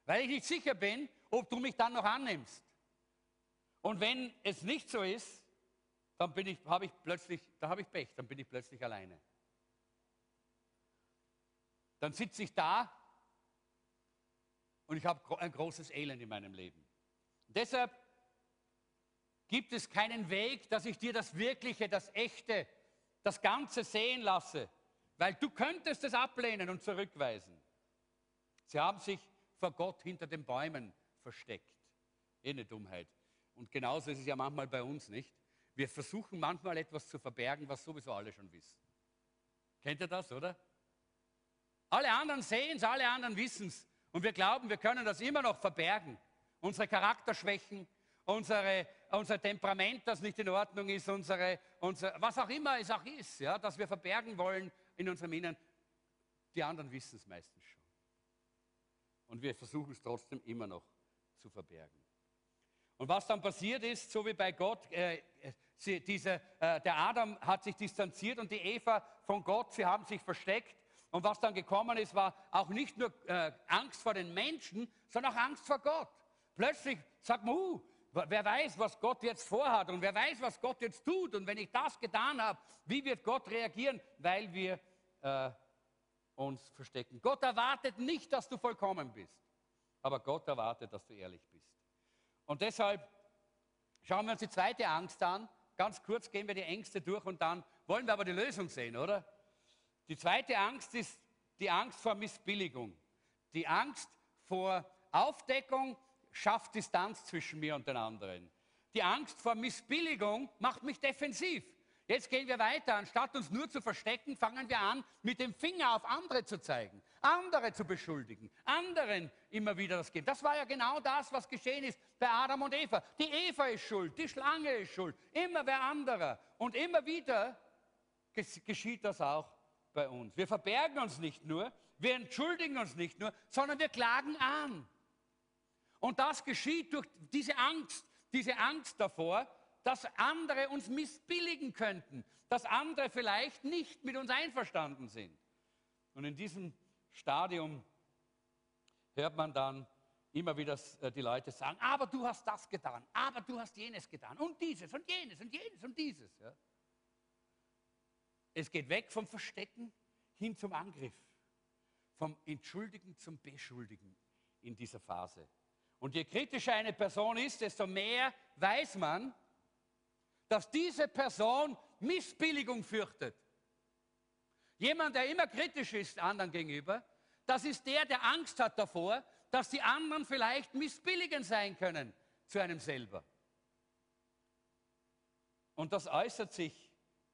Weil ich nicht sicher bin, ob du mich dann noch annimmst. Und wenn es nicht so ist, dann bin ich, habe ich plötzlich, da habe ich Pech, dann bin ich plötzlich alleine. Dann sitze ich da und ich habe ein großes Elend in meinem Leben. Deshalb gibt es keinen Weg, dass ich dir das Wirkliche, das Echte, das Ganze sehen lasse, weil du könntest es ablehnen und zurückweisen. Sie haben sich vor Gott hinter den Bäumen versteckt. Eh eine Dummheit. Und genauso ist es ja manchmal bei uns nicht. Wir versuchen manchmal etwas zu verbergen, was sowieso alle schon wissen. Kennt ihr das, oder? Alle anderen sehen es, alle anderen wissen es. Und wir glauben, wir können das immer noch verbergen. Unsere Charakterschwächen, unsere, unser Temperament, das nicht in Ordnung ist, unsere, unser, was auch immer es auch ist, ja, das wir verbergen wollen in unserem Inneren. Die anderen wissen es meistens schon. Und wir versuchen es trotzdem immer noch zu verbergen. Und was dann passiert ist, so wie bei Gott, äh, sie, diese, äh, der Adam hat sich distanziert und die Eva von Gott, sie haben sich versteckt. Und was dann gekommen ist, war auch nicht nur äh, Angst vor den Menschen, sondern auch Angst vor Gott. Plötzlich sagt man, uh, wer weiß, was Gott jetzt vorhat und wer weiß, was Gott jetzt tut. Und wenn ich das getan habe, wie wird Gott reagieren? Weil wir äh, uns verstecken. Gott erwartet nicht, dass du vollkommen bist, aber Gott erwartet, dass du ehrlich bist. Und deshalb schauen wir uns die zweite Angst an. Ganz kurz gehen wir die Ängste durch und dann wollen wir aber die Lösung sehen, oder? Die zweite Angst ist die Angst vor Missbilligung. Die Angst vor Aufdeckung schafft Distanz zwischen mir und den anderen. Die Angst vor Missbilligung macht mich defensiv. Jetzt gehen wir weiter. Anstatt uns nur zu verstecken, fangen wir an, mit dem Finger auf andere zu zeigen, andere zu beschuldigen, anderen immer wieder das geben. Das war ja genau das, was geschehen ist bei Adam und Eva. Die Eva ist schuld, die Schlange ist schuld, immer wer anderer. Und immer wieder geschieht das auch bei uns. Wir verbergen uns nicht nur, wir entschuldigen uns nicht nur, sondern wir klagen an. Und das geschieht durch diese Angst, diese Angst davor, dass andere uns missbilligen könnten, dass andere vielleicht nicht mit uns einverstanden sind. Und in diesem Stadium hört man dann immer wieder äh, die Leute sagen, aber du hast das getan, aber du hast jenes getan und dieses und jenes und jenes und dieses. Ja. Es geht weg vom Verstecken hin zum Angriff, vom Entschuldigen zum Beschuldigen in dieser Phase. Und je kritischer eine Person ist, desto mehr weiß man, dass diese Person Missbilligung fürchtet. Jemand, der immer kritisch ist anderen gegenüber, das ist der, der Angst hat davor, dass die anderen vielleicht missbilligend sein können zu einem selber. Und das äußert sich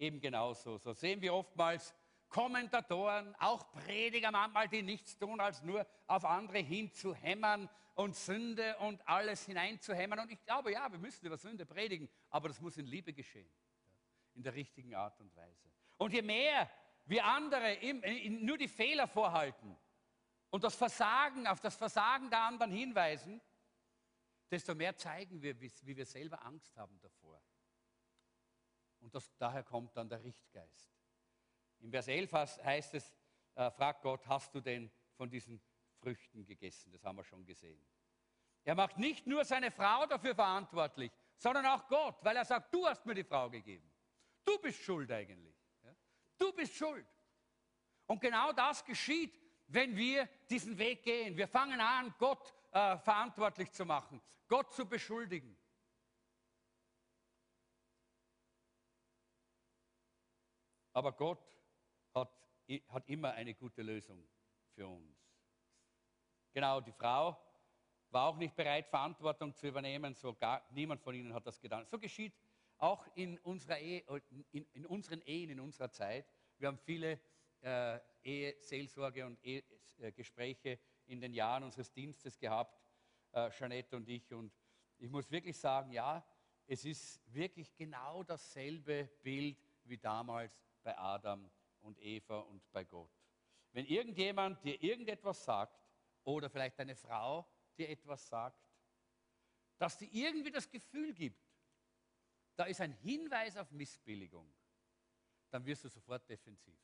eben genauso. So sehen wir oftmals Kommentatoren, auch Prediger manchmal, die nichts tun, als nur auf andere hinzuhämmern und Sünde und alles hineinzuhämmern. Und ich glaube, ja, wir müssen über Sünde predigen, aber das muss in Liebe geschehen, in der richtigen Art und Weise. Und je mehr wir andere nur die Fehler vorhalten und das Versagen, auf das Versagen der anderen hinweisen, desto mehr zeigen wir, wie wir selber Angst haben davor. Und das, daher kommt dann der Richtgeist. Im Vers 11 heißt es, äh, fragt Gott, hast du denn von diesen Früchten gegessen? Das haben wir schon gesehen. Er macht nicht nur seine Frau dafür verantwortlich, sondern auch Gott, weil er sagt, du hast mir die Frau gegeben. Du bist schuld eigentlich. Ja? Du bist schuld. Und genau das geschieht, wenn wir diesen Weg gehen. Wir fangen an, Gott äh, verantwortlich zu machen, Gott zu beschuldigen. Aber Gott hat, hat immer eine gute Lösung für uns. Genau, die Frau war auch nicht bereit, Verantwortung zu übernehmen. So gar, niemand von ihnen hat das getan. So geschieht auch in, unserer Ehe, in, in unseren Ehen, in unserer Zeit. Wir haben viele äh, Eheseelsorge und Ehegespräche in den Jahren unseres Dienstes gehabt, äh, Jeanette und ich. Und ich muss wirklich sagen, ja, es ist wirklich genau dasselbe Bild wie damals bei Adam und Eva und bei Gott. Wenn irgendjemand dir irgendetwas sagt oder vielleicht eine Frau dir etwas sagt, dass dir irgendwie das Gefühl gibt, da ist ein Hinweis auf Missbilligung, dann wirst du sofort defensiv.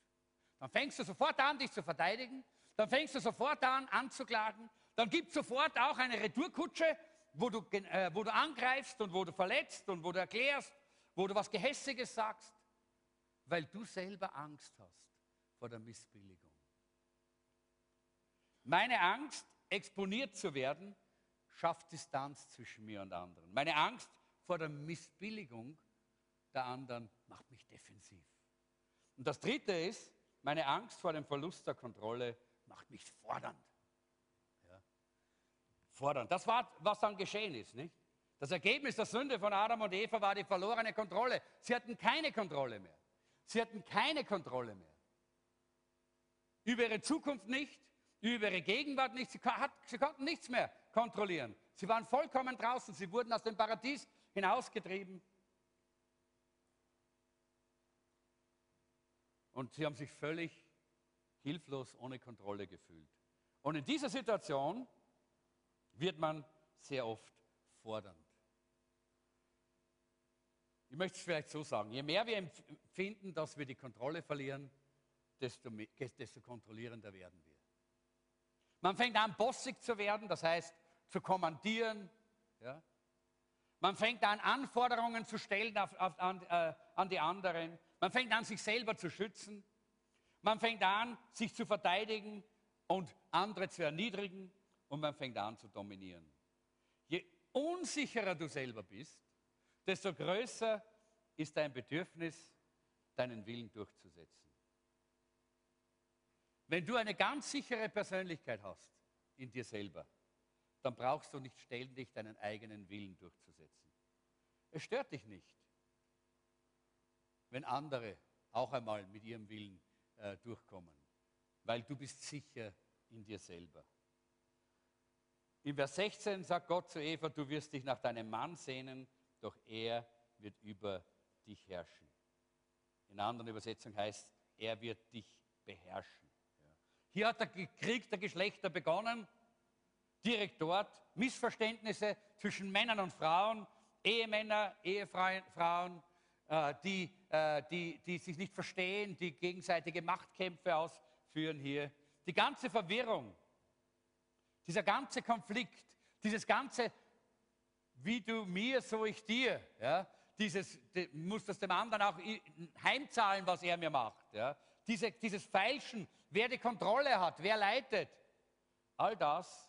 Dann fängst du sofort an, dich zu verteidigen, dann fängst du sofort an, anzuklagen, dann gibt sofort auch eine Retourkutsche, wo du, äh, wo du angreifst und wo du verletzt und wo du erklärst, wo du was Gehässiges sagst, weil du selber Angst hast vor der Missbilligung. Meine Angst, exponiert zu werden, schafft Distanz zwischen mir und anderen. Meine Angst vor der Missbilligung der anderen macht mich defensiv. Und das Dritte ist, meine Angst vor dem Verlust der Kontrolle macht mich fordernd. Ja. Fordernd. Das war, was dann geschehen ist. Nicht? Das Ergebnis der Sünde von Adam und Eva war die verlorene Kontrolle. Sie hatten keine Kontrolle mehr. Sie hatten keine Kontrolle mehr. Über ihre Zukunft nicht, über ihre Gegenwart nicht. Sie, hat, sie konnten nichts mehr kontrollieren. Sie waren vollkommen draußen. Sie wurden aus dem Paradies hinausgetrieben. Und sie haben sich völlig hilflos, ohne Kontrolle gefühlt. Und in dieser Situation wird man sehr oft fordernd. Ich möchte es vielleicht so sagen, je mehr wir empfinden, dass wir die Kontrolle verlieren, desto, desto kontrollierender werden wir. Man fängt an, bossig zu werden, das heißt zu kommandieren. Ja? Man fängt an, Anforderungen zu stellen auf, auf, an, äh, an die anderen. Man fängt an, sich selber zu schützen. Man fängt an, sich zu verteidigen und andere zu erniedrigen. Und man fängt an zu dominieren. Je unsicherer du selber bist, desto größer ist dein Bedürfnis, deinen Willen durchzusetzen. Wenn du eine ganz sichere Persönlichkeit hast in dir selber, dann brauchst du nicht ständig deinen eigenen Willen durchzusetzen. Es stört dich nicht, wenn andere auch einmal mit ihrem Willen äh, durchkommen, weil du bist sicher in dir selber. In Vers 16 sagt Gott zu Eva, du wirst dich nach deinem Mann sehnen, doch er wird über dich herrschen. In anderen Übersetzung heißt, er wird dich beherrschen. Hier hat der Krieg der Geschlechter begonnen, direkt dort. Missverständnisse zwischen Männern und Frauen, Ehemänner, Ehefrauen, äh, die, äh, die, die sich nicht verstehen, die gegenseitige Machtkämpfe ausführen hier. Die ganze Verwirrung, dieser ganze Konflikt, dieses ganze, wie du mir, so ich dir, ja, dieses, die, muss das dem anderen auch heimzahlen, was er mir macht. Ja. Diese, dieses Feilschen, wer die Kontrolle hat, wer leitet, all das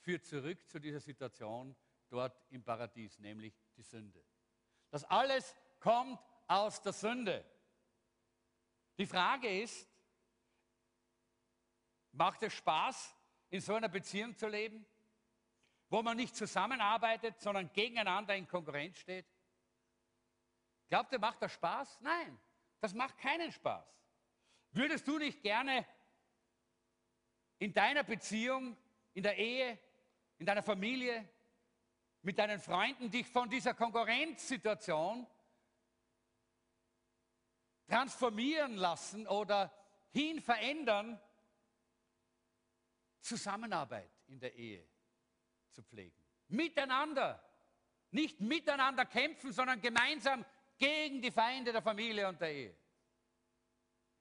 führt zurück zu dieser Situation dort im Paradies, nämlich die Sünde. Das alles kommt aus der Sünde. Die Frage ist, macht es Spaß, in so einer Beziehung zu leben, wo man nicht zusammenarbeitet, sondern gegeneinander in Konkurrenz steht? Glaubt ihr, macht das Spaß? Nein, das macht keinen Spaß. Würdest du nicht gerne in deiner Beziehung, in der Ehe, in deiner Familie, mit deinen Freunden dich von dieser Konkurrenzsituation transformieren lassen oder hin verändern, Zusammenarbeit in der Ehe zu pflegen. Miteinander. Nicht miteinander kämpfen, sondern gemeinsam gegen die Feinde der Familie und der Ehe.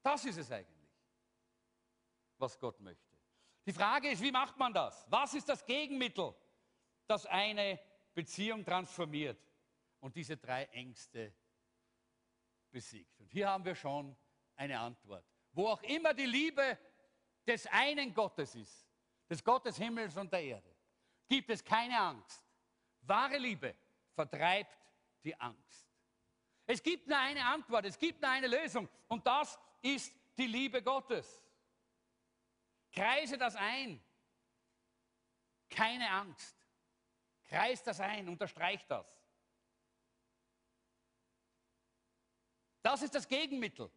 Das ist es eigentlich, was Gott möchte. Die Frage ist, wie macht man das? Was ist das Gegenmittel, das eine Beziehung transformiert und diese drei Ängste besiegt? Und hier haben wir schon eine Antwort. Wo auch immer die Liebe des einen Gottes ist, des Gottes Himmels und der Erde, gibt es keine Angst. Wahre Liebe vertreibt die Angst. Es gibt nur eine Antwort, es gibt nur eine Lösung und das ist die Liebe Gottes. Kreise das ein. Keine Angst. Kreis das ein, unterstreich das. Das ist das Gegenmittel.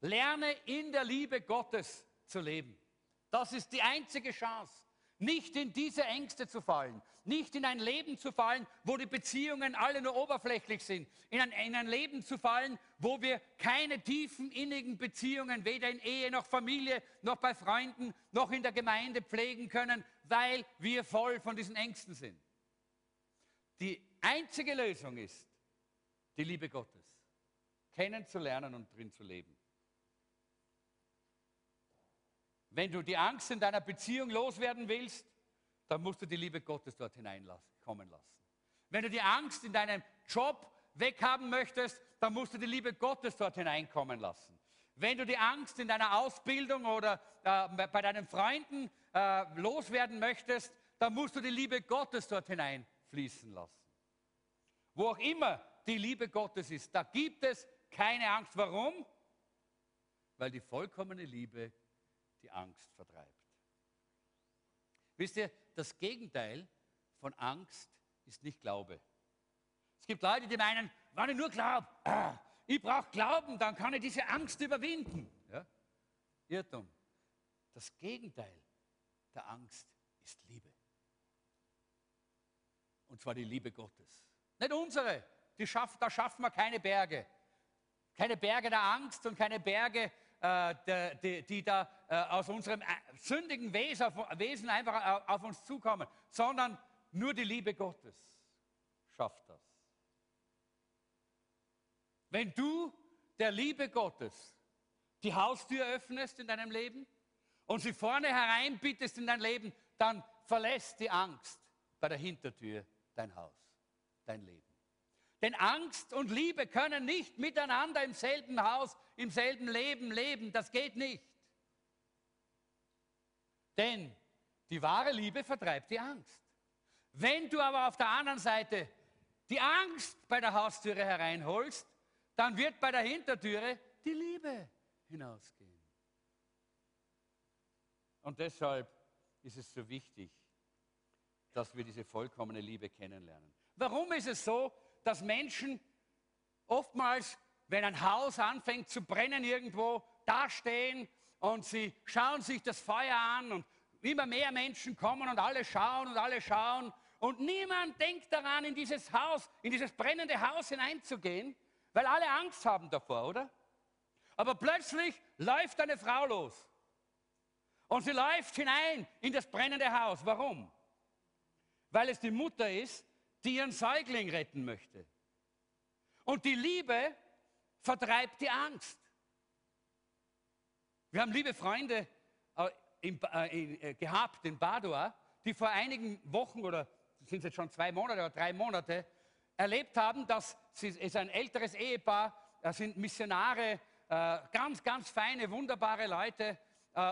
Lerne in der Liebe Gottes zu leben. Das ist die einzige Chance. Nicht in diese Ängste zu fallen, nicht in ein Leben zu fallen, wo die Beziehungen alle nur oberflächlich sind, in ein, in ein Leben zu fallen, wo wir keine tiefen, innigen Beziehungen weder in Ehe noch Familie noch bei Freunden noch in der Gemeinde pflegen können, weil wir voll von diesen Ängsten sind. Die einzige Lösung ist die Liebe Gottes, kennenzulernen und drin zu leben. Wenn du die Angst in deiner Beziehung loswerden willst, dann musst du die Liebe Gottes dort hineinkommen lassen. Wenn du die Angst in deinem Job weghaben möchtest, dann musst du die Liebe Gottes dort hineinkommen lassen. Wenn du die Angst in deiner Ausbildung oder äh, bei deinen Freunden äh, loswerden möchtest, dann musst du die Liebe Gottes dort hineinfließen lassen. Wo auch immer die Liebe Gottes ist, da gibt es keine Angst. Warum? Weil die vollkommene Liebe die Angst vertreibt. Wisst ihr, das Gegenteil von Angst ist nicht Glaube. Es gibt Leute, die meinen, wenn ich nur glaube, ah, ich brauche Glauben, dann kann ich diese Angst überwinden. Ja? Irrtum. Das Gegenteil der Angst ist Liebe. Und zwar die Liebe Gottes. Nicht unsere. Die schaff, da schaffen wir keine Berge. Keine Berge der Angst und keine Berge die, die, da äh, aus unserem äh, sündigen Wesen einfach auf uns zukommen, sondern nur die Liebe Gottes schafft das. Wenn du der Liebe Gottes die Haustür öffnest in deinem Leben und sie vorne hereinbittest in dein Leben, dann verlässt die Angst bei der Hintertür dein Haus, dein Leben. Denn Angst und Liebe können nicht miteinander im selben Haus, im selben Leben leben. Das geht nicht. Denn die wahre Liebe vertreibt die Angst. Wenn du aber auf der anderen Seite die Angst bei der Haustüre hereinholst, dann wird bei der Hintertüre die Liebe hinausgehen. Und deshalb ist es so wichtig, dass wir diese vollkommene Liebe kennenlernen. Warum ist es so, dass Menschen oftmals, wenn ein Haus anfängt zu brennen irgendwo, dastehen und sie schauen sich das Feuer an und immer mehr Menschen kommen und alle schauen und alle schauen und niemand denkt daran, in dieses Haus, in dieses brennende Haus hineinzugehen, weil alle Angst haben davor, oder? Aber plötzlich läuft eine Frau los und sie läuft hinein in das brennende Haus. Warum? Weil es die Mutter ist, die ihren Säugling retten möchte. Und die Liebe vertreibt die Angst. Wir haben liebe Freunde äh, äh, äh, gehabt in Padua, die vor einigen Wochen oder sind es jetzt schon zwei Monate oder drei Monate erlebt haben, dass ist ein älteres Ehepaar, das sind Missionare, ganz, ganz feine, wunderbare Leute.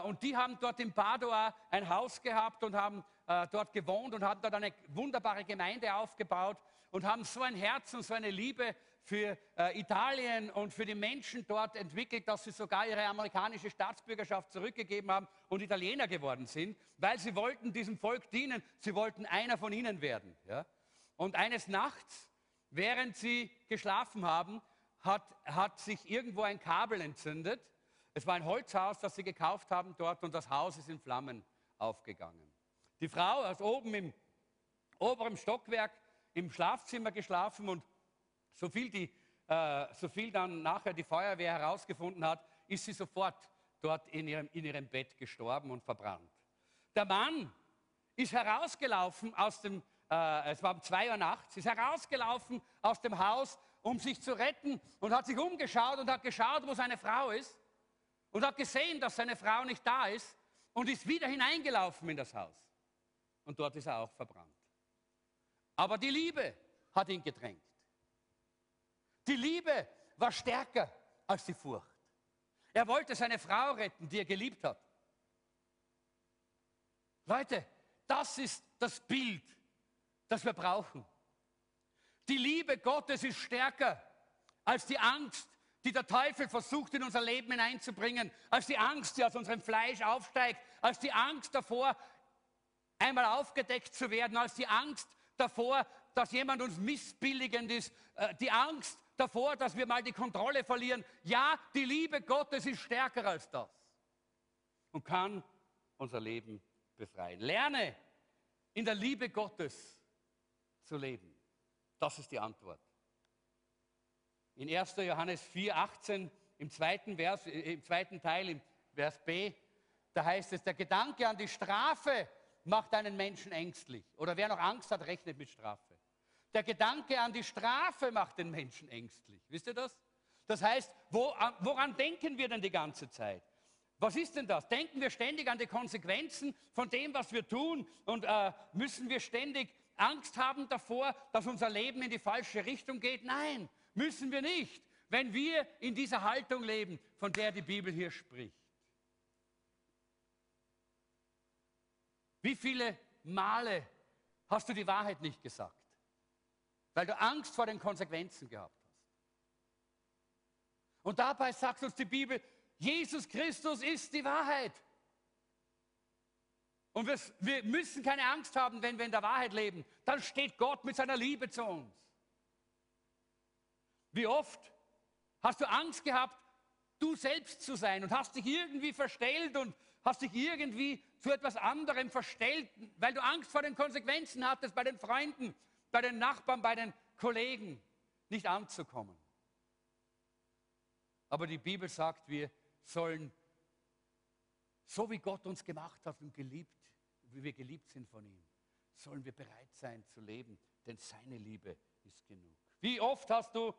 Und die haben dort in Padua ein Haus gehabt und haben äh, dort gewohnt und haben dort eine wunderbare Gemeinde aufgebaut und haben so ein Herz und so eine Liebe für äh, Italien und für die Menschen dort entwickelt, dass sie sogar ihre amerikanische Staatsbürgerschaft zurückgegeben haben und Italiener geworden sind, weil sie wollten diesem Volk dienen, sie wollten einer von ihnen werden. Ja? Und eines Nachts, während sie geschlafen haben, hat, hat sich irgendwo ein Kabel entzündet. Es war ein Holzhaus, das sie gekauft haben dort und das Haus ist in Flammen aufgegangen. Die Frau hat oben im oberen Stockwerk im Schlafzimmer geschlafen und so viel, die, äh, so viel dann nachher die Feuerwehr herausgefunden hat, ist sie sofort dort in ihrem, in ihrem Bett gestorben und verbrannt. Der Mann ist herausgelaufen aus dem, äh, es war um zwei Uhr nachts, ist herausgelaufen aus dem Haus, um sich zu retten und hat sich umgeschaut und hat geschaut, wo seine Frau ist und hat gesehen, dass seine Frau nicht da ist und ist wieder hineingelaufen in das Haus und dort ist er auch verbrannt. Aber die Liebe hat ihn gedrängt. Die Liebe war stärker als die Furcht. Er wollte seine Frau retten, die er geliebt hat. Leute, das ist das Bild, das wir brauchen. Die Liebe Gottes ist stärker als die Angst, die der Teufel versucht in unser Leben hineinzubringen, als die Angst, die aus unserem Fleisch aufsteigt, als die Angst davor, einmal aufgedeckt zu werden, als die Angst davor, dass jemand uns missbilligend ist, äh, die Angst davor, dass wir mal die Kontrolle verlieren. Ja, die Liebe Gottes ist stärker als das und kann unser Leben befreien. Lerne in der Liebe Gottes zu leben. Das ist die Antwort. In 1. Johannes 4, 18, im zweiten, Vers, äh, im zweiten Teil, im Vers B, da heißt es, der Gedanke an die Strafe macht einen Menschen ängstlich. Oder wer noch Angst hat, rechnet mit Strafe. Der Gedanke an die Strafe macht den Menschen ängstlich. Wisst ihr das? Das heißt, wo, woran denken wir denn die ganze Zeit? Was ist denn das? Denken wir ständig an die Konsequenzen von dem, was wir tun? Und äh, müssen wir ständig Angst haben davor, dass unser Leben in die falsche Richtung geht? Nein, müssen wir nicht, wenn wir in dieser Haltung leben, von der die Bibel hier spricht. Wie viele Male hast du die Wahrheit nicht gesagt? weil du Angst vor den Konsequenzen gehabt hast. Und dabei sagt uns die Bibel, Jesus Christus ist die Wahrheit. Und wir, wir, müssen keine Angst haben, wenn wir in der Wahrheit leben. Dann steht Gott mit seiner Liebe zu uns. Wie oft hast du Angst gehabt, du selbst zu sein und hast dich irgendwie verstellt und hast dich irgendwie zu etwas anderem verstellt, weil du Angst vor den Konsequenzen hattest bei den Freunden bei den Nachbarn, bei den Kollegen nicht anzukommen. Aber die Bibel sagt, wir sollen, so wie Gott uns gemacht hat und geliebt, wie wir geliebt sind von ihm, sollen wir bereit sein zu leben, denn seine Liebe ist genug. Wie oft hast du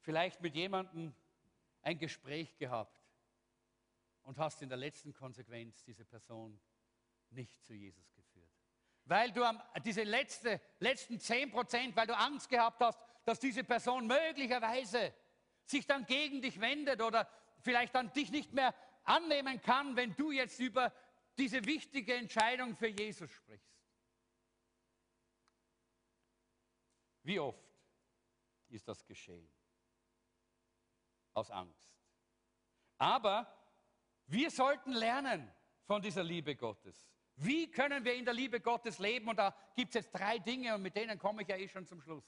vielleicht mit jemandem ein Gespräch gehabt und hast in der letzten Konsequenz diese Person nicht zu Jesus geführt? weil du am, diese letzte, letzten 10 Prozent, weil du Angst gehabt hast, dass diese Person möglicherweise sich dann gegen dich wendet oder vielleicht dann dich nicht mehr annehmen kann, wenn du jetzt über diese wichtige Entscheidung für Jesus sprichst. Wie oft ist das geschehen? Aus Angst. Aber wir sollten lernen von dieser Liebe Gottes. Wie können wir in der Liebe Gottes leben? Und da gibt es jetzt drei Dinge und mit denen komme ich ja eh schon zum Schluss.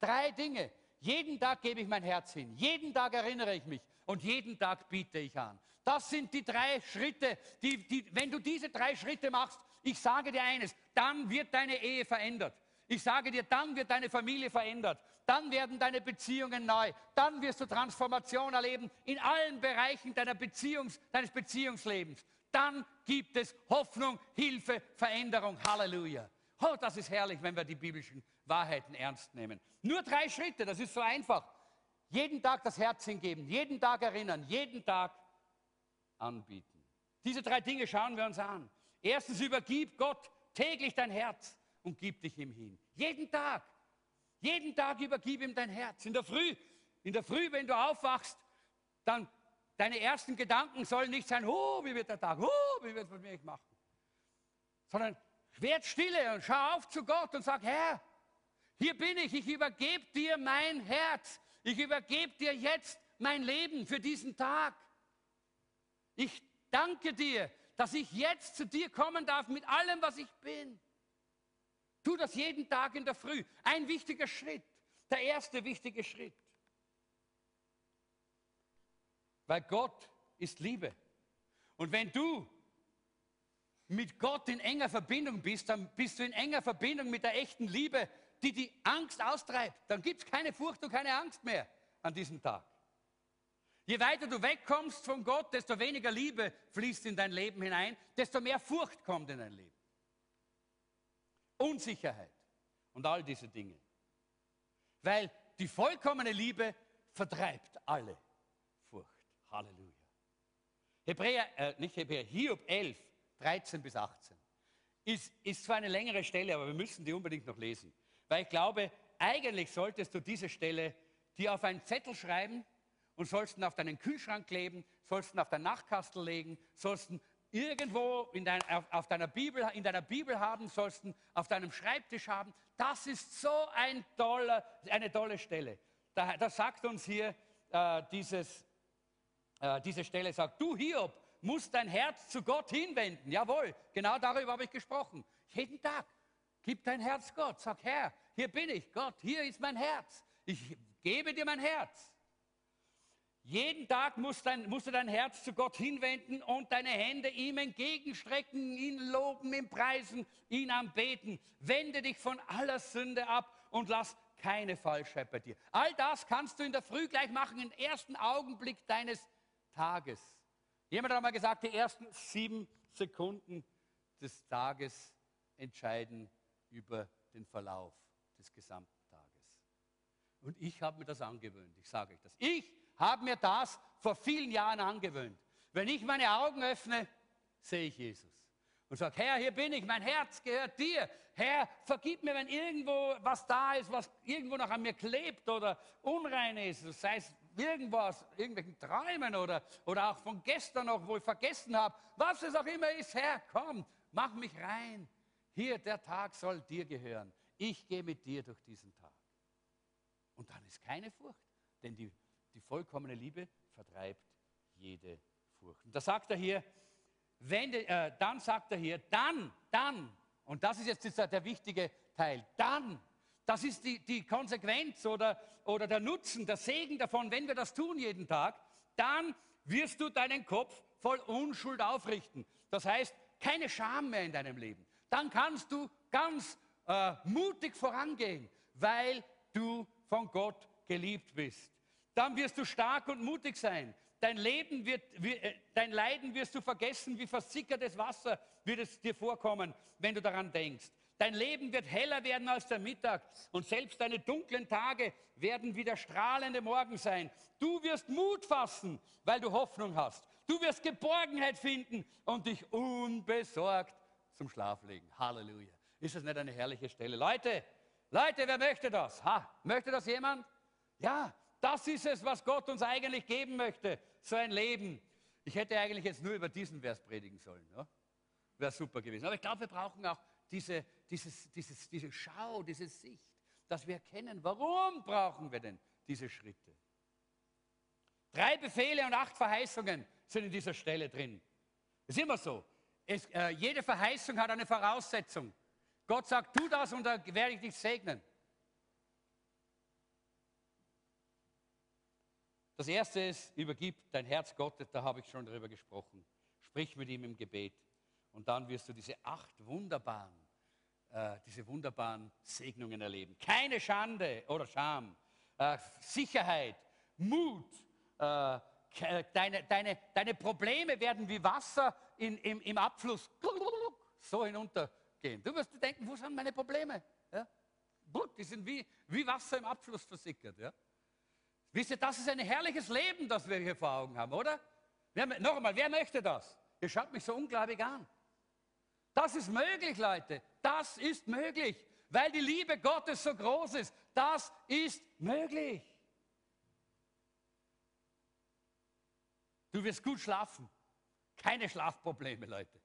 Drei Dinge. Jeden Tag gebe ich mein Herz hin. Jeden Tag erinnere ich mich und jeden Tag biete ich an. Das sind die drei Schritte, die, die, wenn du diese drei Schritte machst, ich sage dir eines, dann wird deine Ehe verändert. Ich sage dir, dann wird deine Familie verändert. Dann werden deine Beziehungen neu. Dann wirst du Transformation erleben in allen Bereichen deiner Beziehungs, deines Beziehungslebens dann gibt es Hoffnung, Hilfe, Veränderung. Halleluja. Oh, das ist herrlich, wenn wir die biblischen Wahrheiten ernst nehmen. Nur drei Schritte, das ist so einfach. Jeden Tag das Herz hingeben, jeden Tag erinnern, jeden Tag anbieten. Diese drei Dinge schauen wir uns an. Erstens, übergib Gott täglich dein Herz und gib dich ihm hin. Jeden Tag. Jeden Tag übergib ihm dein Herz. In der Früh, in der Früh, wenn du aufwachst, dann Deine ersten Gedanken sollen nicht sein, oh, wie wird der Tag, oh, wie wird es mit mir machen. Sondern werd stille und schau auf zu Gott und sag, Herr, hier bin ich, ich übergebe dir mein Herz. Ich übergebe dir jetzt mein Leben für diesen Tag. Ich danke dir, dass ich jetzt zu dir kommen darf mit allem, was ich bin. Tu das jeden Tag in der Früh. Ein wichtiger Schritt, der erste wichtige Schritt. Weil Gott ist Liebe. Und wenn du mit Gott in enger Verbindung bist, dann bist du in enger Verbindung mit der echten Liebe, die die Angst austreibt. Dann gibt es keine Furcht und keine Angst mehr an diesem Tag. Je weiter du wegkommst von Gott, desto weniger Liebe fließt in dein Leben hinein, desto mehr Furcht kommt in dein Leben. Unsicherheit und all diese Dinge. Weil die vollkommene Liebe vertreibt alle Halleluja. Hebräer, äh, nicht Hebräer, Hiob 11, 13 bis 18. Ist, ist zwar eine längere Stelle, aber wir müssen die unbedingt noch lesen. Weil ich glaube, eigentlich solltest du diese Stelle dir auf einen Zettel schreiben und sollst ihn auf deinen Kühlschrank kleben, sollst ihn auf deinen Nachtkastel legen, sollst ihn irgendwo in dein, auf, auf, deiner Bibel, in deiner Bibel haben sollst, auf deinem Schreibtisch haben. Das ist so ein toller, eine tolle Stelle. Da, da sagt uns hier äh, dieses, äh, diese Stelle, sagt, du Hiob musst dein Herz zu Gott hinwenden. Jawohl, genau darüber habe ich gesprochen. Jeden Tag. Gib dein Herz Gott. Sag, Herr, hier bin ich. Gott, hier ist mein Herz. Ich gebe dir mein Herz. Jeden Tag musst, dein, musst, du dein Herz zu Gott hinwenden und deine Hände ihm entgegenstrecken, ihn loben, ihn preisen, ihn anbeten. Wende dich von aller Sünde ab und lass keine Fallschheit bei dir. All das kannst du in der Früh gleich machen, im ersten Augenblick deines Tages. Jemand hat mal gesagt, die ersten sieben Sekunden des Tages entscheiden über den Verlauf des gesamten Tages. Und ich habe mir das angewöhnt, ich sage euch das. Ich habe mir das vor vielen Jahren angewöhnt. Wenn ich meine Augen öffne, sehe ich Jesus. Und sage, Herr, hier bin ich, mein Herz gehört dir. Herr, vergib mir, wenn irgendwo was da ist, was irgendwo noch an mir klebt oder unrein ist, sei es irgendwas, irgendwelchen Träumen oder, oder auch von gestern noch, wo ich vergessen habe, was es auch immer ist, Herr, komm, mach mich rein. Hier, der Tag soll dir gehören. Ich gehe mit dir durch diesen Tag. Und dann ist keine Furcht, denn die die vollkommene Liebe vertreibt jede Furcht. Und da sagt er hier, wenn, äh, dann sagt er hier, dann, dann, und das ist jetzt der, wichtige Teil, dann, das ist die, die Konsequenz oder, oder der Nutzen, der Segen davon, wenn wir das tun jeden Tag, dann wirst du deinen Kopf voll Unschuld aufrichten. Das heißt, keine Scham mehr in deinem Leben. Dann kannst du ganz äh, mutig vorangehen, weil du von Gott geliebt bist dann wirst du stark und mutig sein. Dein Leben wird, äh, dein Leiden wirst du vergessen, wie versickertes Wasser wird es dir vorkommen, wenn du daran denkst. Dein Leben wird heller werden als der Mittag und selbst deine dunklen Tage werden wieder strahlende Morgen sein. Du wirst Mut fassen, weil du Hoffnung hast. Du wirst Geborgenheit finden und dich unbesorgt zum Schlaf legen. Halleluja. Ist das nicht eine herrliche Stelle? Leute, Leute, wer möchte das? Ha, möchte das jemand? Ja, das ist es, was Gott uns eigentlich geben möchte, so ein Leben. Ich hätte eigentlich jetzt nur über diesen Vers predigen sollen. Ja? Wäre super gewesen. Aber ich glaube, wir brauchen auch diese, dieses, dieses, diese Schau, diese Sicht, dass wir erkennen, warum brauchen wir denn diese Schritte. Drei Befehle und acht Verheißungen sind in dieser Stelle drin. Es ist immer so. Es, äh, jede Verheißung hat eine Voraussetzung. Gott sagt, tu das und da werde ich dich segnen. Das erste ist, übergib dein Herz Gott, da habe ich schon darüber gesprochen. Sprich mit ihm im Gebet. Und dann wirst du diese acht wunderbaren, äh, diese wunderbaren Segnungen erleben. Keine Schande oder Scham, äh, Sicherheit, Mut. Äh, deine, deine, deine Probleme werden wie Wasser in, im, im Abfluss so hinuntergehen. Du wirst denken, wo sind meine Probleme? Ja? Die sind wie, wie Wasser im Abfluss versickert. Ja? Wisst ihr, das ist ein herrliches Leben, das wir hier vor Augen haben, oder? Wer, noch einmal, wer möchte das? Ihr schaut mich so unglaublich an. Das ist möglich, Leute. Das ist möglich, weil die Liebe Gottes so groß ist. Das ist möglich. Du wirst gut schlafen. Keine Schlafprobleme, Leute.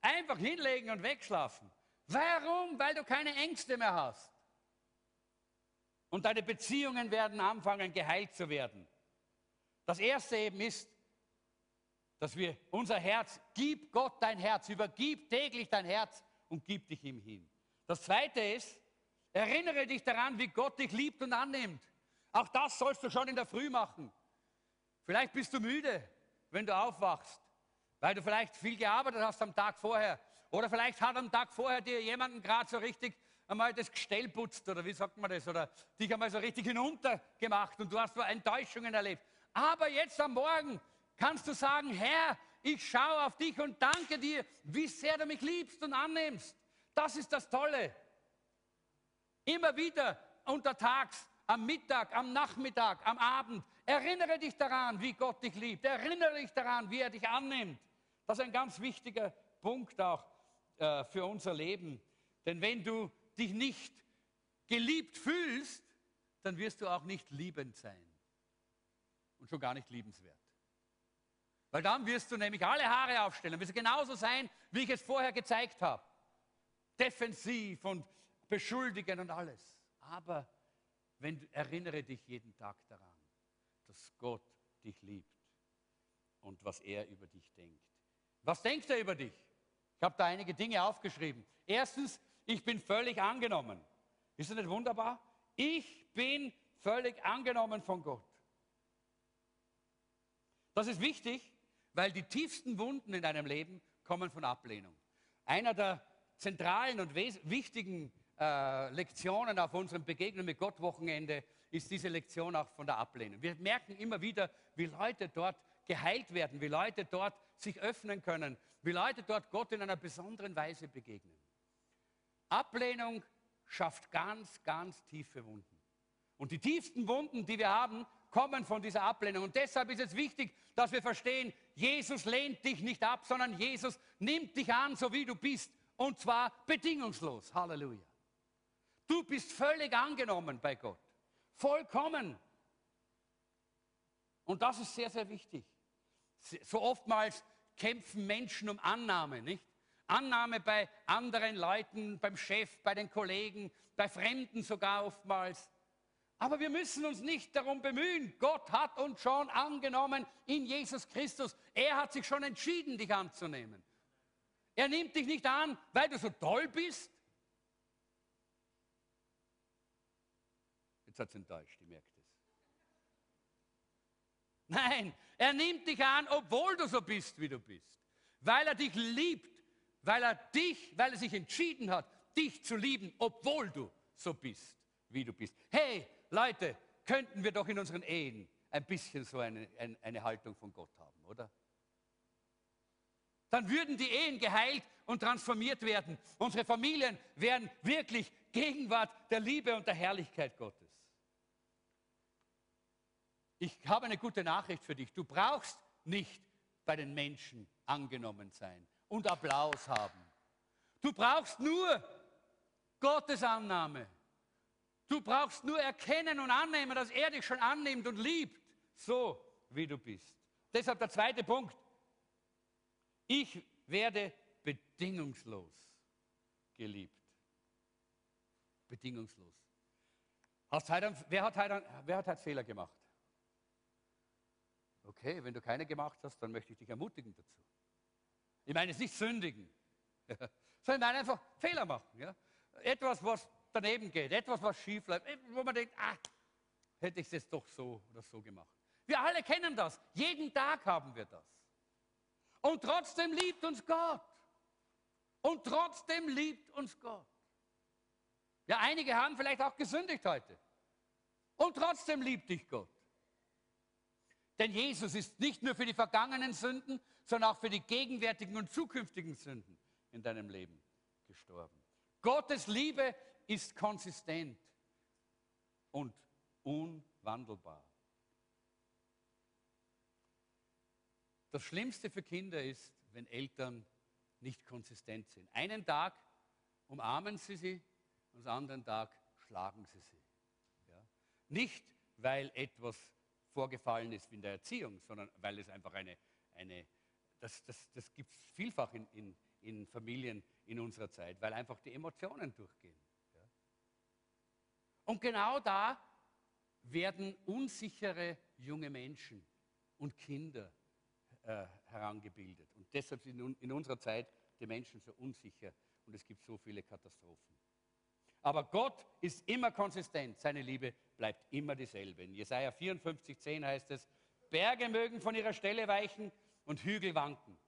Einfach hinlegen und wegschlafen. Warum? Weil du keine Ängste mehr hast. Und deine Beziehungen werden anfangen, geheilt zu werden. Das erste eben ist, dass wir unser Herz, gib Gott dein Herz, übergib täglich dein Herz und gib dich ihm hin. Das zweite ist, erinnere dich daran, wie Gott dich liebt und annimmt. Auch das sollst du schon in der Früh machen. Vielleicht bist du müde, wenn du aufwachst, weil du vielleicht viel gearbeitet hast am Tag vorher. Oder vielleicht hat am Tag vorher dir jemanden gerade so richtig einmal das Gestell putzt oder wie sagt man das, oder dich einmal so richtig hinuntergemacht und du hast so Enttäuschungen erlebt. Aber jetzt am Morgen kannst du sagen, Herr, ich schaue auf dich und danke dir, wie sehr du mich liebst und annimmst. Das ist das Tolle. Immer wieder untertags, am Mittag, am Nachmittag, am Abend, erinnere dich daran, wie Gott dich liebt. Erinnere dich daran, wie er dich annimmt. Das ist ein ganz wichtiger Punkt auch äh, für unser Leben. Denn wenn du dich nicht geliebt fühlst, dann wirst du auch nicht liebend sein und schon gar nicht liebenswert. Weil dann wirst du nämlich alle Haare aufstellen, wirst du genauso sein, wie ich es vorher gezeigt habe. Defensiv und beschuldigen und alles. Aber wenn, erinnere dich jeden Tag daran, dass Gott dich liebt und was er über dich denkt. Was denkt er über dich? Ich habe da einige Dinge aufgeschrieben. Erstens, ich bin völlig angenommen. Ist das nicht wunderbar? Ich bin völlig angenommen von Gott. Das ist wichtig, weil die tiefsten Wunden in deinem Leben kommen von Ablehnung. Einer der zentralen und wichtigen äh, Lektionen auf unserem Begegnung mit Gott Wochenende ist diese Lektion auch von der Ablehnung. Wir merken immer wieder, wie Leute dort geheilt werden, wie Leute dort sich öffnen können, wie Leute dort Gott in einer besonderen Weise begegnen. Ablehnung schafft ganz, ganz tiefe Wunden. Und die tiefsten Wunden, die wir haben, kommen von dieser Ablehnung. Und deshalb ist es wichtig, dass wir verstehen, Jesus lehnt dich nicht ab, sondern Jesus nimmt dich an, so wie du bist. Und zwar bedingungslos. Halleluja. Du bist völlig angenommen bei Gott. Vollkommen. Und das ist sehr, sehr wichtig. So oftmals kämpfen Menschen um Annahme, nicht? Annahme bei anderen Leuten, beim Chef, bei den Kollegen, bei Fremden sogar oftmals. Aber wir müssen uns nicht darum bemühen. Gott hat uns schon angenommen in Jesus Christus. Er hat sich schon entschieden, dich anzunehmen. Er nimmt dich nicht an, weil du so toll bist, Jetzt hat es enttäuscht, ich merke das. Nein, er nimmt dich an, obwohl du so bist, wie du bist. Weil er dich liebt, weil er dich, weil er sich entschieden hat, dich zu lieben, obwohl du so bist, wie du bist. Hey, Leute, könnten wir doch in unseren Ehen ein bisschen so eine, eine, eine Haltung von Gott haben, oder? Dann würden die Ehen geheilt und transformiert werden. Unsere Familien wären wirklich Gegenwart der Liebe und der Herrlichkeit Gottes. Ich habe eine gute Nachricht für dich. Du brauchst nicht bei den Menschen angenommen sein und Applaus haben. Du brauchst nur Gottes Annahme. Du brauchst nur erkennen und annehmen, dass er dich schon annimmt und liebt, so wie du bist. Deshalb der zweite Punkt. Ich werde bedingungslos geliebt. Bedingungslos. Heute, wer, hat heute, wer hat heute Fehler gemacht? Okay, wenn du keine gemacht hast, dann möchte ich dich ermutigen dazu. Ich meine es nicht sündigen, *laughs* sondern einfach Fehler machen. Ja? Etwas, was daneben geht, etwas, was schief läuft, wo man denkt, ah, hätte ich es jetzt doch so oder so gemacht. Wir alle kennen das. Jeden Tag haben wir das. Und trotzdem liebt uns Gott. Und trotzdem liebt uns Gott. Ja, einige haben vielleicht auch gesündigt heute. Und trotzdem liebt dich Gott. Denn Jesus ist nicht nur für die vergangenen Sünden, sondern auch für die gegenwärtigen und zukünftigen Sünden in deinem Leben gestorben. Gottes Liebe ist konsistent und unwandelbar. Das Schlimmste für Kinder ist, wenn Eltern nicht konsistent sind. Einen Tag umarmen sie sie, und am anderen Tag schlagen sie sie. Ja? Nicht, weil etwas vorgefallen ist in der Erziehung, sondern weil es einfach eine, eine das, das, das gibt es vielfach in, in, in, Familien in unserer Zeit, weil einfach die Emotionen durchgehen. Ja. Und genau da werden unsichere junge Menschen und Kinder äh, herangebildet. Und deshalb sind in, in unserer Zeit die Menschen so unsicher und es gibt so viele Katastrophen. Aber Gott ist immer konsistent. Seine Liebe bleibt immer dieselbe. In Jesaja 54, 10 heißt es: Berge mögen von ihrer Stelle weichen und Hügel wanken.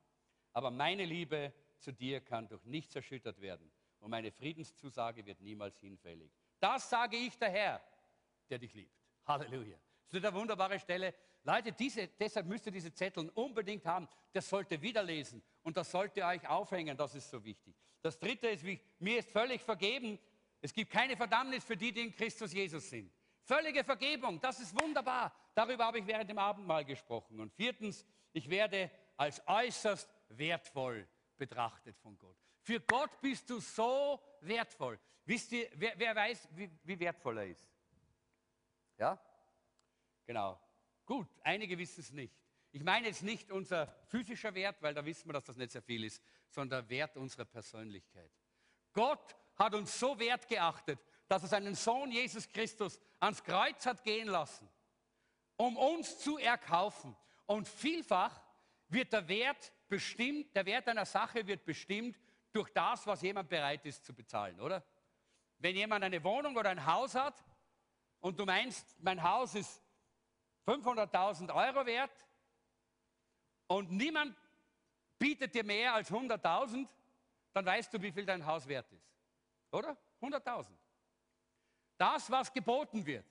Aber meine Liebe zu dir kann durch nichts erschüttert werden. Und meine Friedenszusage wird niemals hinfällig. Das sage ich der Herr, der dich liebt. Halleluja. Das ist eine wunderbare Stelle. Leute, diese, deshalb müsst ihr diese Zettel unbedingt haben. Das sollt ihr wieder lesen und das sollt ihr euch aufhängen. Das ist so wichtig. Das dritte ist, mir ist völlig vergeben, es gibt keine Verdammnis für die, die in Christus Jesus sind. Völlige Vergebung, das ist wunderbar. Darüber habe ich während dem Abendmahl gesprochen. Und viertens, ich werde als äußerst wertvoll betrachtet von Gott. Für Gott bist du so wertvoll. Wisst ihr, wer, wer weiß, wie, wie wertvoll er ist? Ja? Genau. Gut, einige wissen es nicht. Ich meine jetzt nicht unser physischer Wert, weil da wissen wir, dass das nicht sehr viel ist, sondern der Wert unserer Persönlichkeit. Gott hat uns so wert geachtet, dass er seinen Sohn Jesus Christus ans Kreuz hat gehen lassen, um uns zu erkaufen. Und vielfach wird der Wert bestimmt, der Wert einer Sache wird bestimmt durch das, was jemand bereit ist zu bezahlen, oder? Wenn jemand eine Wohnung oder ein Haus hat und du meinst, mein Haus ist 500.000 Euro wert und niemand bietet dir mehr als 100.000, dann weißt du, wie viel dein Haus wert ist. Oder? 100.000. Das, was geboten wird.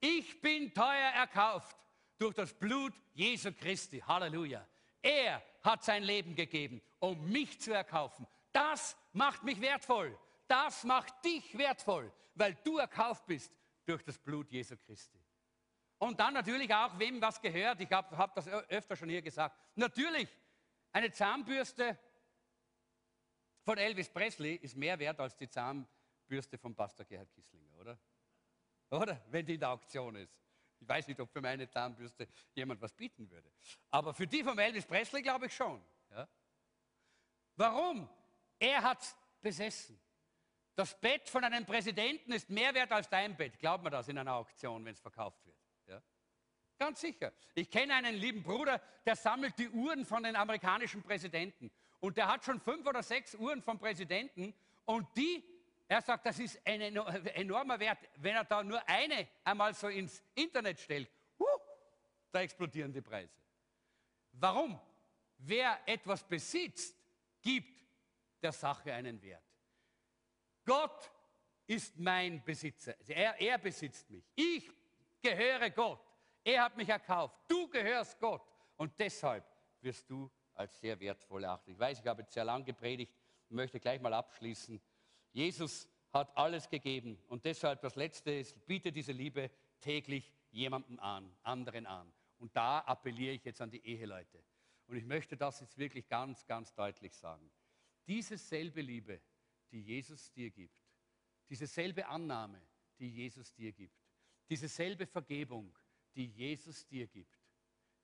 Ich bin teuer erkauft durch das Blut Jesu Christi. Halleluja. Er hat sein Leben gegeben, um mich zu erkaufen. Das macht mich wertvoll. Das macht dich wertvoll, weil du erkauft bist durch das Blut Jesu Christi. Und dann natürlich auch, wem was gehört. Ich habe hab das öfter schon hier gesagt. Natürlich, eine Zahnbürste von Elvis Presley ist mehr wert als die Zahnbürste von Pastor Gerhard Kisslinger, oder? Oder? Wenn die in der Auktion ist. Ich weiß nicht, ob für meine Zahnbürste jemand was bieten würde. Aber für die von Elvis Presley glaube ich schon. Ja? Warum? Er hat besessen. Das Bett von einem Präsidenten ist mehr wert als dein Bett. Glaubt man das in einer Auktion, wenn es verkauft wird? Ja? Ganz sicher. Ich kenne einen lieben Bruder, der sammelt die Uhren von den amerikanischen Präsidenten. Und der hat schon fünf oder sechs Uhren vom Präsidenten. Und die er sagt, das ist ein enormer Wert. Wenn er da nur eine einmal so ins Internet stellt, huh, da explodieren die Preise. Warum? Wer etwas besitzt, gibt der Sache einen Wert. Gott ist mein Besitzer. Er, er besitzt mich. Ich gehöre Gott. Er hat mich erkauft. Du gehörst Gott. Und deshalb wirst du als sehr wertvoll erachtet. Ich weiß, ich habe jetzt sehr lang gepredigt und möchte gleich mal abschließen. Jesus hat alles gegeben und deshalb das Letzte ist, biete diese Liebe täglich jemandem an, anderen an. Und da appelliere ich jetzt an die Eheleute. Und ich möchte das jetzt wirklich ganz, ganz deutlich sagen. Diese selbe Liebe, die Jesus dir gibt, diese selbe Annahme, die Jesus dir gibt, diese selbe Vergebung, die Jesus dir gibt,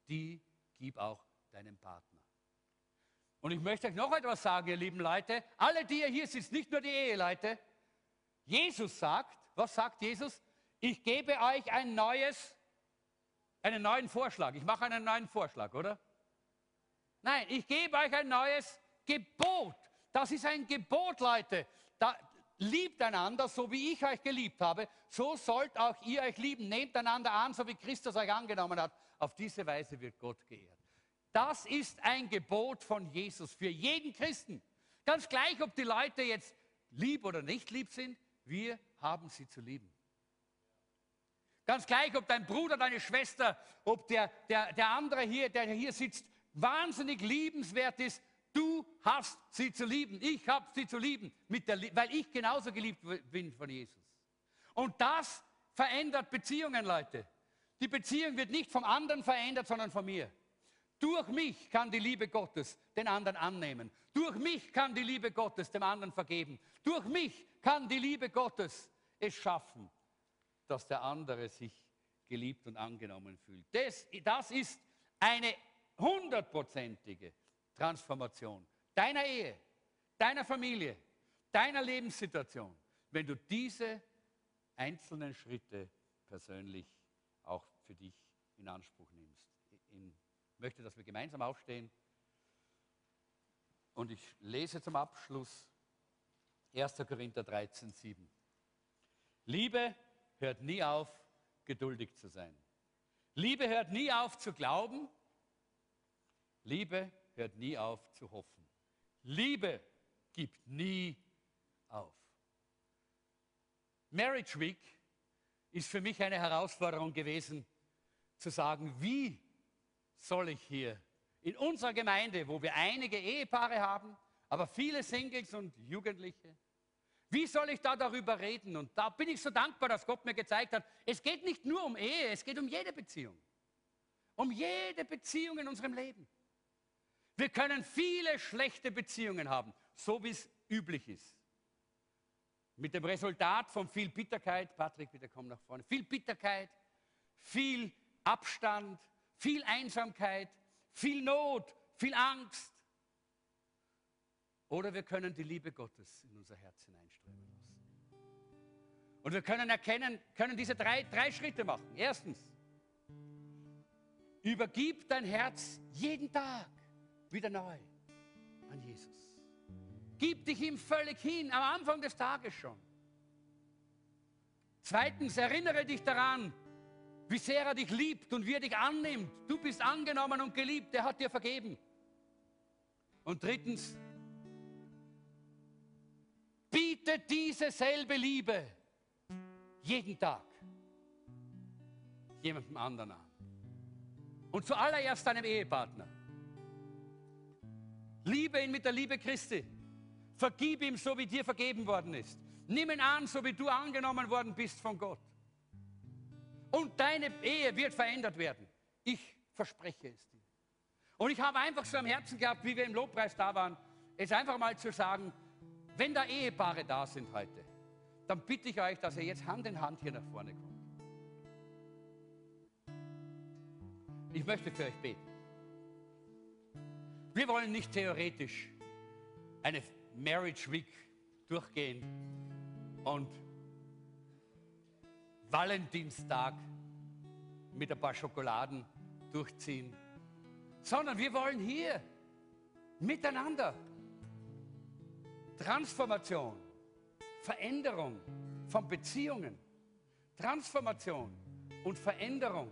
die gib auch deinem Partner. Und ich möchte euch noch etwas sagen, ihr lieben Leute. Alle, die ihr hier sitzt, nicht nur die Eheleute. Jesus sagt, was sagt Jesus? Ich gebe euch ein neues, einen neuen Vorschlag. Ich mache einen neuen Vorschlag, oder? Nein, ich gebe euch ein neues Gebot. Das ist ein Gebot, Leute. Da, liebt einander, so wie ich euch geliebt habe. So sollt auch ihr euch lieben. Nehmt einander an, so wie Christus euch angenommen hat. Auf diese Weise wird Gott geehrt. Das ist ein Gebot von Jesus für jeden Christen. Ganz gleich, ob die Leute jetzt lieb oder nicht lieb sind, wir haben sie zu lieben. Ganz gleich, ob dein Bruder, deine Schwester, ob der, der, der andere hier, der hier sitzt, wahnsinnig liebenswert ist, du hast sie zu lieben. Ich habe sie zu lieben, der, weil ich genauso geliebt bin von Jesus. Und das verändert Beziehungen, Leute. Die Beziehung wird nicht vom anderen verändert, sondern von mir. Durch mich kann die Liebe Gottes den anderen annehmen. Durch mich kann die Liebe Gottes dem anderen vergeben. Durch mich kann die Liebe Gottes es schaffen, dass der andere sich geliebt und angenommen fühlt. Das, das ist eine hundertprozentige Transformation deiner Ehe, deiner Familie, deiner Lebenssituation, wenn du diese einzelnen Schritte persönlich auch für dich in Anspruch nimmst. Möchte, dass wir gemeinsam aufstehen. Und ich lese zum Abschluss 1. Korinther 13, 7. Liebe hört nie auf, geduldig zu sein. Liebe hört nie auf zu glauben. Liebe hört nie auf zu hoffen. Liebe gibt nie auf. Marriage Week ist für mich eine Herausforderung gewesen, zu sagen, wie soll ich hier in unserer Gemeinde, wo wir einige Ehepaare haben, aber viele Singles und Jugendliche, wie soll ich da darüber reden? Und da bin ich so dankbar, dass Gott mir gezeigt hat, es geht nicht nur um Ehe, es geht um jede Beziehung. Um jede Beziehung in unserem Leben. Wir können viele schlechte Beziehungen haben, so wie es üblich ist. Mit dem Resultat von viel Bitterkeit, Patrick, bitte komm nach vorne, viel Bitterkeit, viel Abstand, viel Einsamkeit, viel Not, viel Angst. Oder wir können die Liebe Gottes in unser Herz hineinströmen lassen. Und wir können erkennen, können diese drei, drei Schritte machen. Erstens, übergib dein Herz jeden Tag wieder neu an Jesus. Gib dich ihm völlig hin, am Anfang des Tages schon. Zweitens, erinnere dich daran, wie sehr er dich liebt und wie er dich annimmt. Du bist angenommen und geliebt, er hat dir vergeben. Und drittens, biete diese selbe Liebe jeden Tag jemandem anderen an. Und zuallererst deinem Ehepartner. Liebe ihn mit der Liebe Christi. Vergib ihm, so wie dir vergeben worden ist. Nimm ihn an, so wie du angenommen worden bist von Gott. Und deine Ehe wird verändert werden. Ich verspreche es dir. Und ich habe einfach so am Herzen gehabt, wie wir im Lobpreis da waren, es einfach mal zu sagen, wenn da Ehepaare da sind heute, dann bitte ich euch, dass ihr jetzt Hand in Hand hier nach vorne kommt. Ich möchte für euch beten. Wir wollen nicht theoretisch eine Marriage Week durchgehen und Valentinstag mit ein paar Schokoladen durchziehen, sondern wir wollen hier miteinander Transformation, Veränderung von Beziehungen, Transformation und Veränderung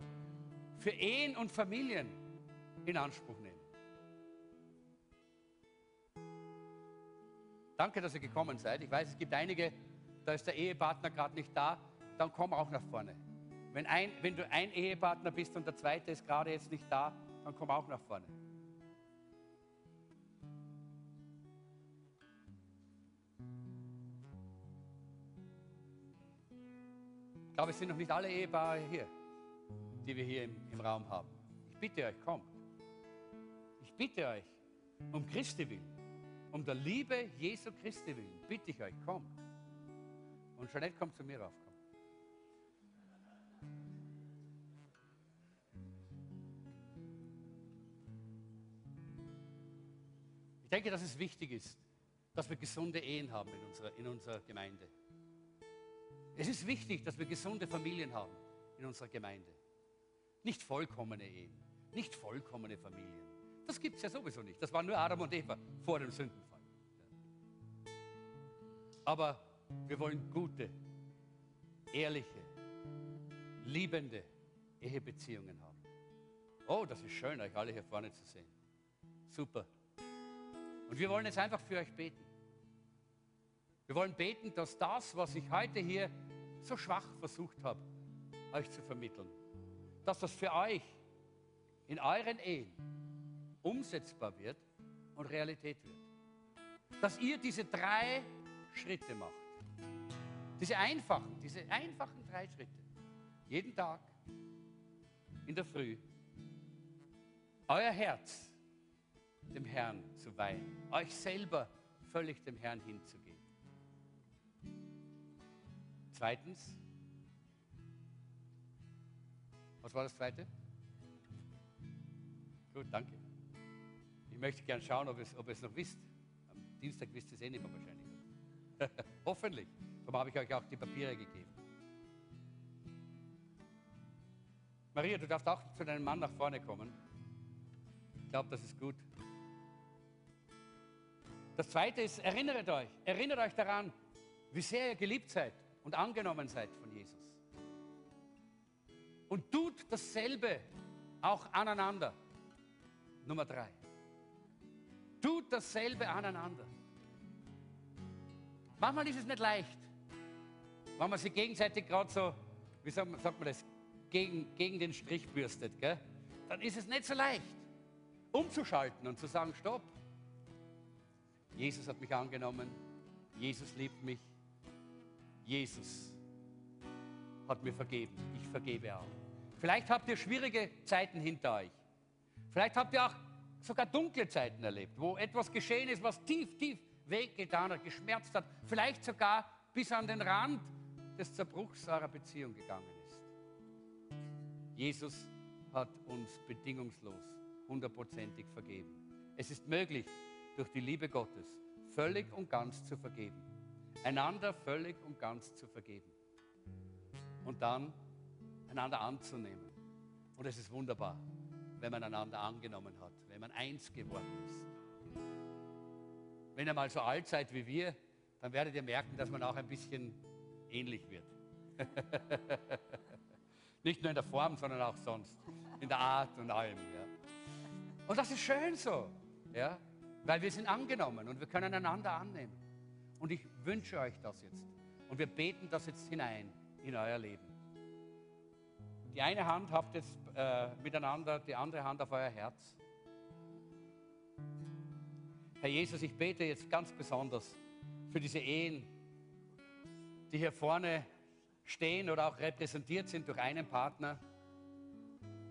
für Ehen und Familien in Anspruch nehmen. Danke, dass ihr gekommen seid. Ich weiß, es gibt einige, da ist der Ehepartner gerade nicht da, dann komm auch nach vorne. Wenn, ein, wenn du ein Ehepartner bist und der zweite ist gerade jetzt nicht da, dann komm auch nach vorne. Ich glaube, es sind noch nicht alle Ehepaare hier, die wir hier im, im Raum haben. Ich bitte euch, kommt. Ich bitte euch, um Christi willen, um der Liebe Jesu Christi willen, bitte ich euch, kommt. Und Jeanette kommt zu mir rauf. Ich denke, dass es wichtig ist, dass wir gesunde Ehen haben in unserer, in unserer Gemeinde. Es ist wichtig, dass wir gesunde Familien haben in unserer Gemeinde. Nicht vollkommene Ehen, nicht vollkommene Familien. Das gibt es ja sowieso nicht. Das waren nur Adam und Eva vor dem Sündenfall. Aber wir wollen gute, ehrliche, liebende Ehebeziehungen haben. Oh, das ist schön, euch alle hier vorne zu sehen. Super. Und wir wollen jetzt einfach für euch beten. Wir wollen beten, dass das, was ich heute hier so schwach versucht habe, euch zu vermitteln, dass das für euch in euren Ehen umsetzbar wird und Realität wird. Dass ihr diese drei Schritte macht. Diese einfachen, diese einfachen drei Schritte. Jeden Tag, in der Früh, euer Herz dem Herrn zu weihen, euch selber völlig dem Herrn hinzugeben. Zweitens, was war das zweite? Gut, danke. Ich möchte gerne schauen, ob ihr es, ob es noch wisst. Am Dienstag wisst ihr es eh nicht mehr wahrscheinlich. *laughs* Hoffentlich. Darum habe ich euch auch die Papiere gegeben. Maria, du darfst auch zu deinem Mann nach vorne kommen. Ich glaube, das ist gut. Das zweite ist, erinnert euch, erinnert euch daran, wie sehr ihr geliebt seid und angenommen seid von Jesus. Und tut dasselbe auch aneinander. Nummer drei. Tut dasselbe aneinander. Manchmal ist es nicht leicht, wenn man sich gegenseitig gerade so, wie sagt man, sagt man das, gegen, gegen den Strich bürstet, gell? dann ist es nicht so leicht, umzuschalten und zu sagen, stopp. Jesus hat mich angenommen, Jesus liebt mich, Jesus hat mir vergeben, ich vergebe auch. Vielleicht habt ihr schwierige Zeiten hinter euch. Vielleicht habt ihr auch sogar dunkle Zeiten erlebt, wo etwas geschehen ist, was tief, tief wehgetan hat, geschmerzt hat. Vielleicht sogar bis an den Rand des Zerbruchs eurer Beziehung gegangen. Jesus hat uns bedingungslos, hundertprozentig vergeben. Es ist möglich, durch die Liebe Gottes völlig und ganz zu vergeben. Einander völlig und ganz zu vergeben. Und dann einander anzunehmen. Und es ist wunderbar, wenn man einander angenommen hat, wenn man eins geworden ist. Wenn ihr mal so alt seid wie wir, dann werdet ihr merken, dass man auch ein bisschen ähnlich wird. *laughs* Nicht nur in der Form, sondern auch sonst. In der Art und allem. Ja. Und das ist schön so. Ja? Weil wir sind angenommen und wir können einander annehmen. Und ich wünsche euch das jetzt. Und wir beten das jetzt hinein in euer Leben. Die eine Hand habt jetzt äh, miteinander, die andere Hand auf euer Herz. Herr Jesus, ich bete jetzt ganz besonders für diese Ehen, die hier vorne stehen oder auch repräsentiert sind durch einen Partner.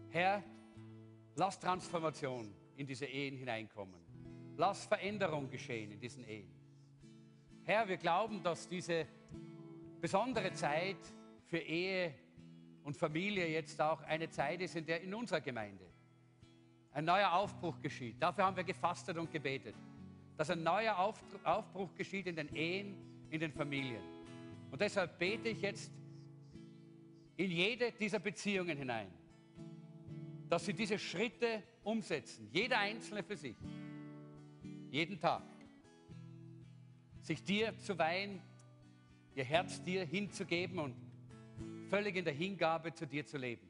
Herr, lass Transformation in diese Ehen hineinkommen. Lass Veränderung geschehen in diesen Ehen. Herr, wir glauben, dass diese besondere Zeit für Ehe und Familie jetzt auch eine Zeit ist, in der in unserer Gemeinde ein neuer Aufbruch geschieht. Dafür haben wir gefastet und gebetet, dass ein neuer Aufbruch geschieht in den Ehen, in den Familien. Und deshalb bete ich jetzt in jede dieser Beziehungen hinein, dass sie diese Schritte umsetzen, jeder Einzelne für sich, jeden Tag, sich dir zu weihen, ihr Herz dir hinzugeben und völlig in der Hingabe zu dir zu leben.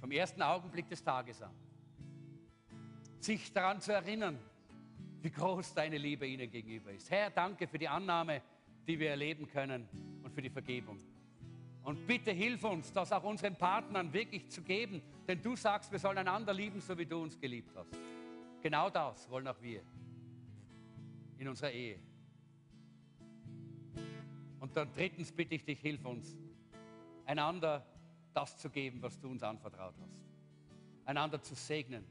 Vom ersten Augenblick des Tages an. Sich daran zu erinnern, wie groß deine Liebe ihnen gegenüber ist. Herr, danke für die Annahme, die wir erleben können und für die Vergebung. Und bitte hilf uns, das auch unseren Partnern wirklich zu geben, denn du sagst, wir sollen einander lieben, so wie du uns geliebt hast. Genau das wollen auch wir in unserer Ehe. Und dann drittens bitte ich dich, hilf uns, einander das zu geben, was du uns anvertraut hast. Einander zu segnen.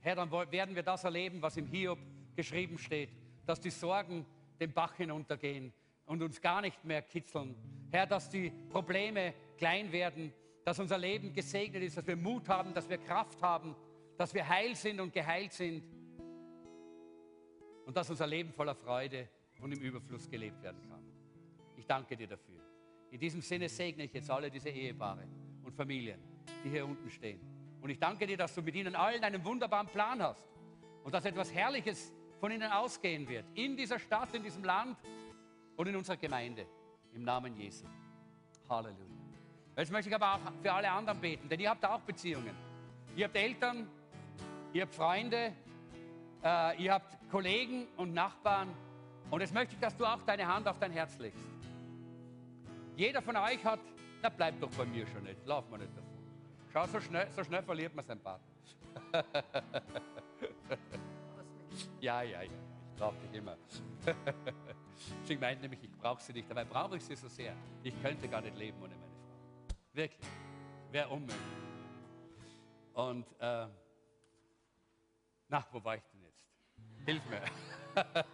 Herr, dann werden wir das erleben, was im Hiob geschrieben steht, dass die Sorgen den Bach hinuntergehen und uns gar nicht mehr kitzeln. Herr, dass die Probleme klein werden, dass unser Leben gesegnet ist, dass wir Mut haben, dass wir Kraft haben, dass wir heil sind und geheilt sind und dass unser Leben voller Freude und im Überfluss gelebt werden kann. Ich danke dir dafür. In diesem Sinne segne ich jetzt alle diese Ehepaare und Familien, die hier unten stehen. Und ich danke dir, dass du mit ihnen allen einen wunderbaren Plan hast und dass etwas Herrliches von ihnen ausgehen wird. In dieser Stadt, in diesem Land und in unserer Gemeinde. Im Namen Jesu. Halleluja. Jetzt möchte ich aber auch für alle anderen beten, denn ihr habt auch Beziehungen. Ihr habt Eltern, ihr habt Freunde, äh, ihr habt Kollegen und Nachbarn. Und jetzt möchte ich, dass du auch deine Hand auf dein Herz legst. Jeder von euch hat, na bleib doch bei mir schon nicht, lauf mal nicht davon. Schau, so schnell, so schnell verliert man seinen Partner. *laughs* ja, ja, ja, ich brauche dich immer. *laughs* sie meint nämlich, ich brauche sie nicht, dabei brauche ich sie so sehr. Ich könnte gar nicht leben ohne meine Frau. Wirklich. Wäre unmöglich. Und, äh, na, wo war ich denn jetzt? Hilf mir. *laughs*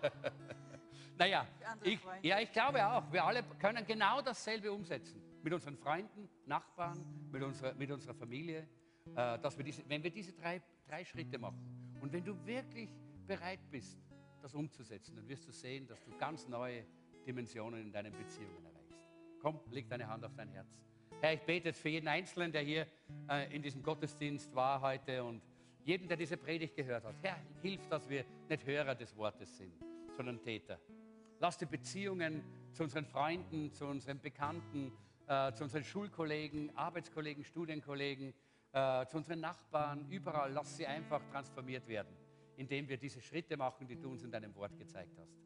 naja, ich, ja, ich glaube auch, wir alle können genau dasselbe umsetzen. Mit unseren Freunden, Nachbarn, mit unserer, mit unserer Familie. Äh, dass wir diese, wenn wir diese drei, drei Schritte machen und wenn du wirklich bereit bist, das umzusetzen, dann wirst du sehen, dass du ganz neue Dimensionen in deinen Beziehungen erreichst. Komm, leg deine Hand auf dein Herz. Herr, ich bete jetzt für jeden Einzelnen, der hier äh, in diesem Gottesdienst war heute und jeden, der diese Predigt gehört hat. Herr, hilf, dass wir nicht Hörer des Wortes sind, sondern Täter. Lass die Beziehungen zu unseren Freunden, zu unseren Bekannten, äh, zu unseren Schulkollegen, Arbeitskollegen, Studienkollegen, äh, zu unseren Nachbarn, überall, lass sie einfach transformiert werden, indem wir diese Schritte machen, die du uns in deinem Wort gezeigt hast.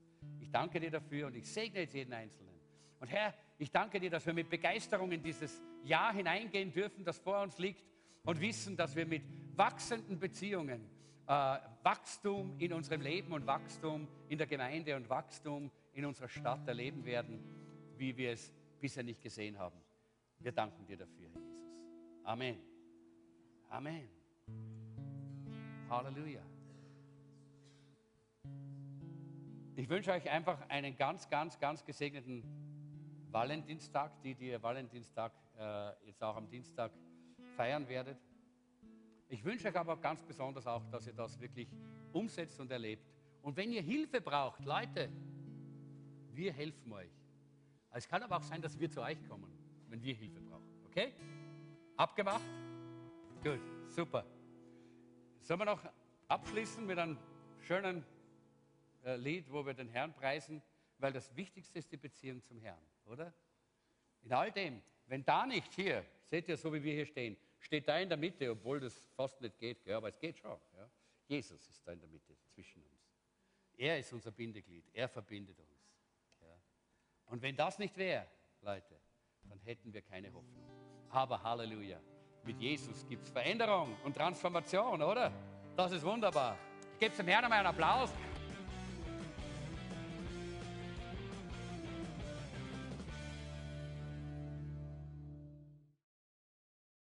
Ich danke dir dafür und ich segne jetzt jeden Einzelnen. Und Herr, ich danke dir, dass wir mit Begeisterung in dieses Jahr hineingehen dürfen, das vor uns liegt und wissen, dass wir mit wachsenden Beziehungen, äh, Wachstum in unserem Leben und Wachstum in der Gemeinde und Wachstum in unserer Stadt erleben werden, wie wir es bisher nicht gesehen haben. Wir danken dir dafür, Herr Jesus. Amen. Amen. Halleluja. Ich wünsche euch einfach einen ganz, ganz, ganz gesegneten Valentinstag, die, die Valentinstag äh, jetzt auch am Dienstag feiern werdet. Ich wünsche euch aber ganz besonders auch, dass ihr das wirklich umsetzt und erlebt. Und wenn ihr Hilfe braucht, Leute, wir helfen euch. Es kann aber auch sein, dass wir zu euch kommen, wenn wir Hilfe brauchen. Okay? Abgemacht? Gut, super. Sollen wir noch abschließen mit einem schönen Lied, wo wir den Herrn preisen? Weil das Wichtigste ist die Beziehung zum Herrn, oder? In all dem, wenn da nicht hier, seht ihr, so wie wir hier stehen, steht da in der Mitte, obwohl das fast nicht geht, gell, aber es geht schon. Ja? Jesus ist da in der Mitte zwischen uns. Er ist unser Bindeglied, er verbindet uns. Ja? Und wenn das nicht wäre, Leute, dann hätten wir keine Hoffnung. Aber Halleluja, mit Jesus gibt es Veränderung und Transformation, oder? Das ist wunderbar. Ich gebe dem Herrn einmal einen Applaus.